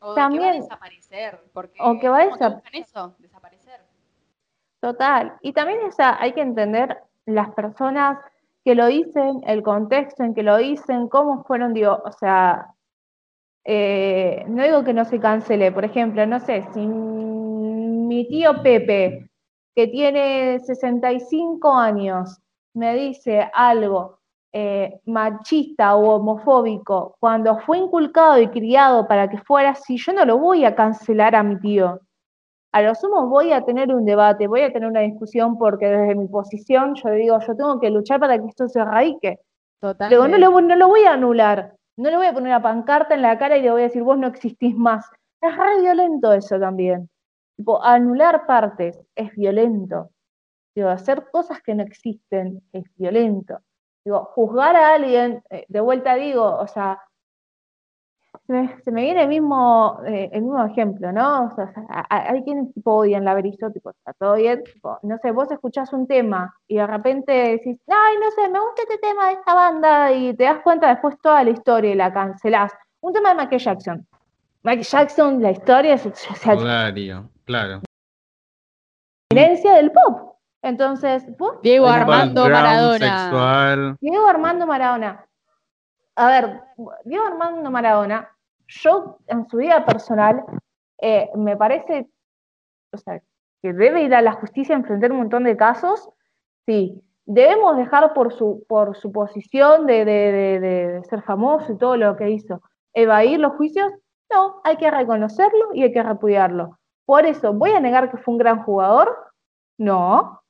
S3: O de que desaparecer. Porque
S4: o que va a
S3: ¿cómo te
S4: desap-
S3: buscan eso? Desaparecer.
S4: Total. Y también esa, hay que entender las personas que lo dicen, el contexto en que lo dicen, cómo fueron, digo, o sea, eh, no digo que no se cancele, por ejemplo, no sé, si mi tío Pepe, que tiene 65 años, me dice algo eh, machista o homofóbico cuando fue inculcado y criado para que fuera así, yo no lo voy a cancelar a mi tío. A lo sumo voy a tener un debate, voy a tener una discusión porque desde mi posición yo digo, yo tengo que luchar para que esto se erradique. Luego, no lo, no lo voy a anular, no le voy a poner una pancarta en la cara y le voy a decir, vos no existís más. Es re violento eso también. anular partes es violento. Digo, hacer cosas que no existen es violento. Digo, juzgar a alguien, eh, de vuelta digo, o sea, se me, viene el mismo, eh, el mismo ejemplo, ¿no? O sea, hay quienes tipo odian la verizo, tipo, está todo bien, no sé, vos escuchás un tema y de repente decís, ay, no sé, me gusta este tema de esta banda y te das cuenta después toda la historia y la cancelás. Un tema de Michael Jackson. Michael Jackson, la historia es...
S1: Claro, claro.
S4: Herencia del pop. Entonces,
S3: Diego Armando Maradona.
S4: Diego Armando Maradona. A ver, Diego Armando Maradona, yo en su vida personal, eh, me parece, o sea, que debe ir a la justicia a enfrentar un montón de casos, sí. Debemos dejar por su, por su posición de, de ser famoso y todo lo que hizo, evadir los juicios. No, hay que reconocerlo y hay que repudiarlo. Por eso, ¿voy a negar que fue un gran jugador? No,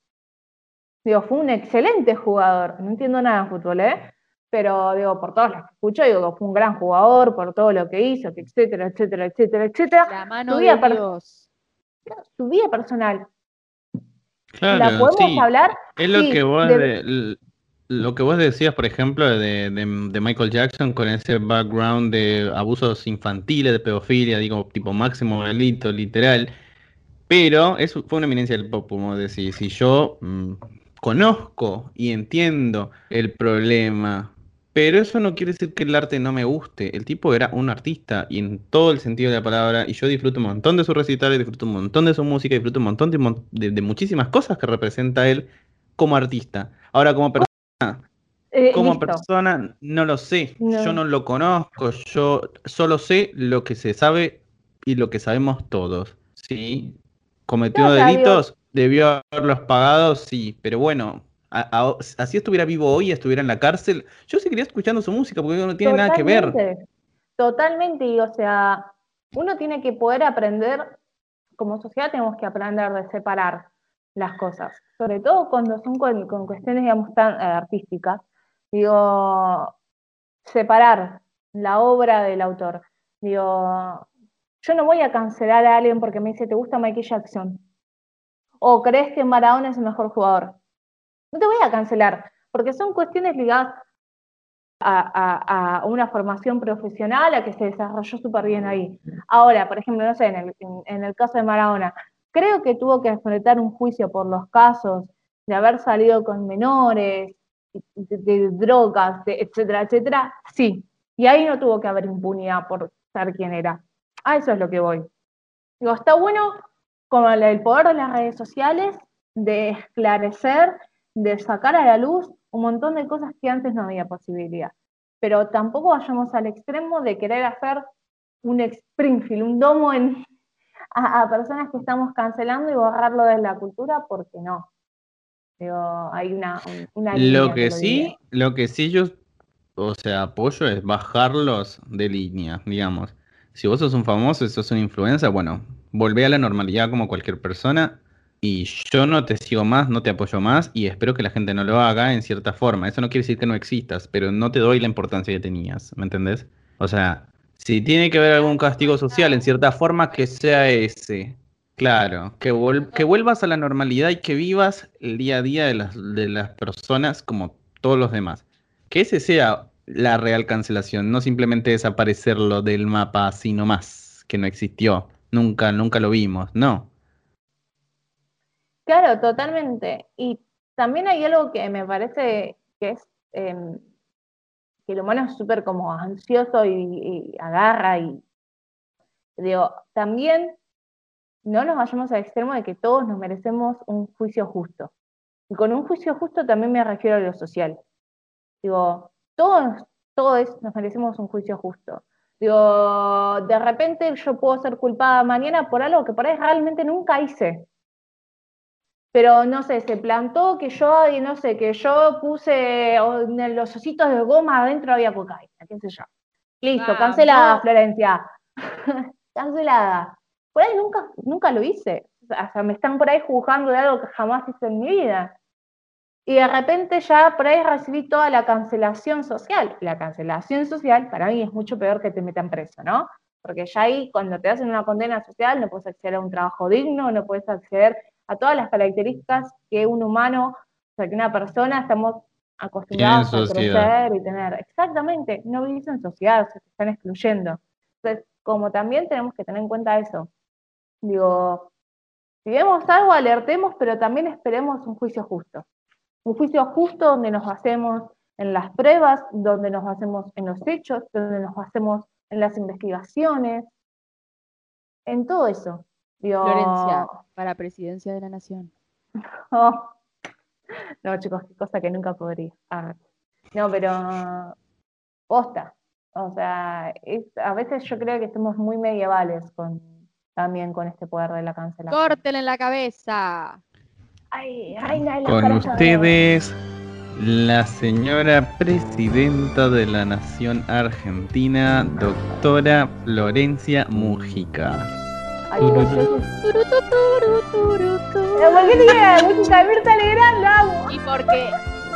S4: Digo, fue un excelente jugador. No entiendo nada de fútbol, ¿eh? Pero digo, por todos los que escucho, digo fue un gran jugador, por todo lo que hizo, etcétera, etcétera, etcétera, etcétera.
S3: La mano de Dios.
S4: Su vida personal.
S1: Claro, ¿La podemos hablar? Es lo que vos lo que vos decías, por ejemplo, de, de, Michael Jackson con ese background de abusos infantiles, de pedofilia, digo, tipo máximo delito, literal. Pero eso fue una eminencia del pop, como decir, si yo mm, conozco y entiendo el problema, pero eso no quiere decir que el arte no me guste. El tipo era un artista y en todo el sentido de la palabra, y yo disfruto un montón de sus recitales, disfruto un montón de su música, disfruto un montón de, muchísimas cosas que representa él como artista. Ahora, como persona, eh, como persona, no lo sé, yo no lo conozco, yo solo sé lo que se sabe y lo que sabemos todos, ¿sí? Cometió delitos, Debió haberlos pagado, sí, pero bueno, así estuviera vivo hoy, estuviera en la cárcel, yo seguiría escuchando su música porque no tiene nada que ver.
S4: Totalmente, y o sea, uno tiene que poder aprender, como sociedad tenemos que aprender de separar las cosas, sobre todo cuando son con, cuestiones, digamos, tan eh, artísticas. Digo, separar la obra del autor. Digo, yo no voy a cancelar a alguien porque me dice, ¿te gusta Michael Jackson? ¿O crees que Maradona es el mejor jugador? No te voy a cancelar, porque son cuestiones ligadas a, una formación profesional, a que se desarrolló súper bien ahí. Ahora, por ejemplo, no sé, en el, caso de Maradona, creo que tuvo que enfrentar un juicio por los casos de haber salido con menores, de, drogas, etcétera, etcétera, sí. Y ahí no tuvo que haber impunidad por ser quien era. A eso es lo que voy. Digo, está bueno como el poder de las redes sociales, de esclarecer, de sacar a la luz un montón de cosas que antes no había posibilidad. Pero tampoco vayamos al extremo de querer hacer un Springfield, un domo en, a, personas que estamos cancelando y borrarlo de la cultura, porque no. hay una, una
S1: lo que sí, lo que sí yo, o sea, apoyo es bajarlos de línea, digamos. Si vos sos un famoso, sos una influencer, bueno, volvé a la normalidad como cualquier persona y yo no te sigo más, no te apoyo más y espero que la gente no lo haga en cierta forma. Eso no quiere decir que no existas, pero no te doy la importancia que tenías, ¿me entendés? O sea, si tiene que haber algún castigo social en cierta forma, que sea ese. Claro, que, vuelvas a la normalidad y que vivas el día a día de las, de las personas como todos los demás. Que ese sea la real cancelación, no simplemente desaparecerlo del mapa, sino más, que no existió nunca, nunca lo vimos, no.
S4: Claro, totalmente. Y también hay algo que me parece que es em, que el humano es súper como ansioso y, agarra y digo, también no nos vayamos al extremo de que todos nos merecemos un juicio justo. Y con un juicio justo también me refiero a lo social. Digo, todos, todos nos merecemos un juicio justo. Digo, de repente yo puedo ser culpada mañana por algo que por ahí realmente nunca hice. Pero no sé, se plantó que yo, no sé, que yo puse en los ositos de goma adentro había cocaína, qué sé yo. Listo,
S3: Ah,
S4: cancelada,
S3: no.
S4: Florencia. cancelada. Por ahí nunca, nunca lo hice. O sea, me están por ahí juzgando de algo que jamás hice en mi vida. Y de repente ya por ahí recibí toda la cancelación social. La cancelación social para mí es mucho peor que te metan preso, ¿no? Porque ya ahí cuando te hacen una condena social no puedes acceder a un trabajo digno, no puedes acceder a todas las características que un humano, o sea, que una persona estamos acostumbrados a crecer y tener. Exactamente, no vivís en sociedad, se te están excluyendo. Entonces, como también tenemos que tener en cuenta eso. Digo, si vemos algo, alertemos, pero también esperemos un juicio justo. Un juicio justo donde nos basemos en las pruebas, donde nos basemos en los hechos, donde nos basemos en las investigaciones, en todo eso. Digo,
S3: Florencia, para presidencia de la nación.
S4: Oh. No, chicos, qué cosa que nunca podría. Ah, No, pero posta. O sea, es- a veces yo creo que somos muy medievales con, también con este poder de la cancelación.
S3: ¡Córtenle la cabeza!
S4: Ay,
S1: Con ustedes, la señora presidenta de la Nación Argentina, doctora Florencia Mujica.
S4: Ay, Dios, yo-
S3: Turu, tu, turu, turu, tu.
S4: Pero ¿Por qué tiene música de Mirta Legrand? La amo.
S3: Y porque,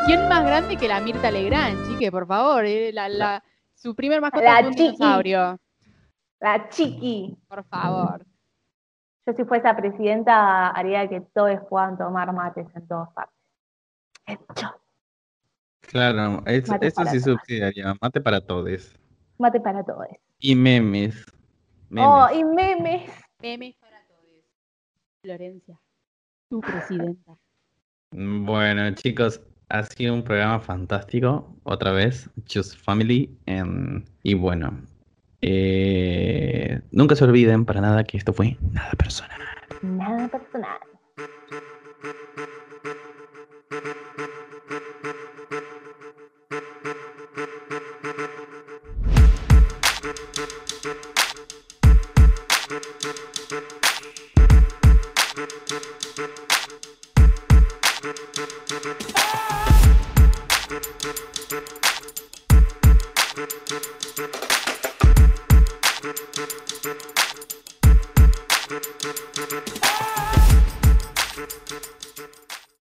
S3: ¿quién más grande que la Mirta Legrand, chique? Por favor, eh, la, la- su primer mascota
S4: La
S3: fue un
S4: chiqui.
S3: dinosaurio.
S4: La chiqui.
S3: Por favor.
S4: Yo si fuese presidenta haría que todos puedan tomar mates en todas partes. Hecho.
S1: Claro, es- eso sí subsidiaría, mate para todos.
S4: Mate para todos.
S1: Y memes. memes.
S4: Oh, y memes.
S3: Memes para todos. Florencia, tu presidenta.
S1: Bueno, chicos, ha sido un programa fantástico. Otra vez, Choose Family. y bueno, eh, nunca se olviden para nada que esto fue nada personal.
S4: Nada personal.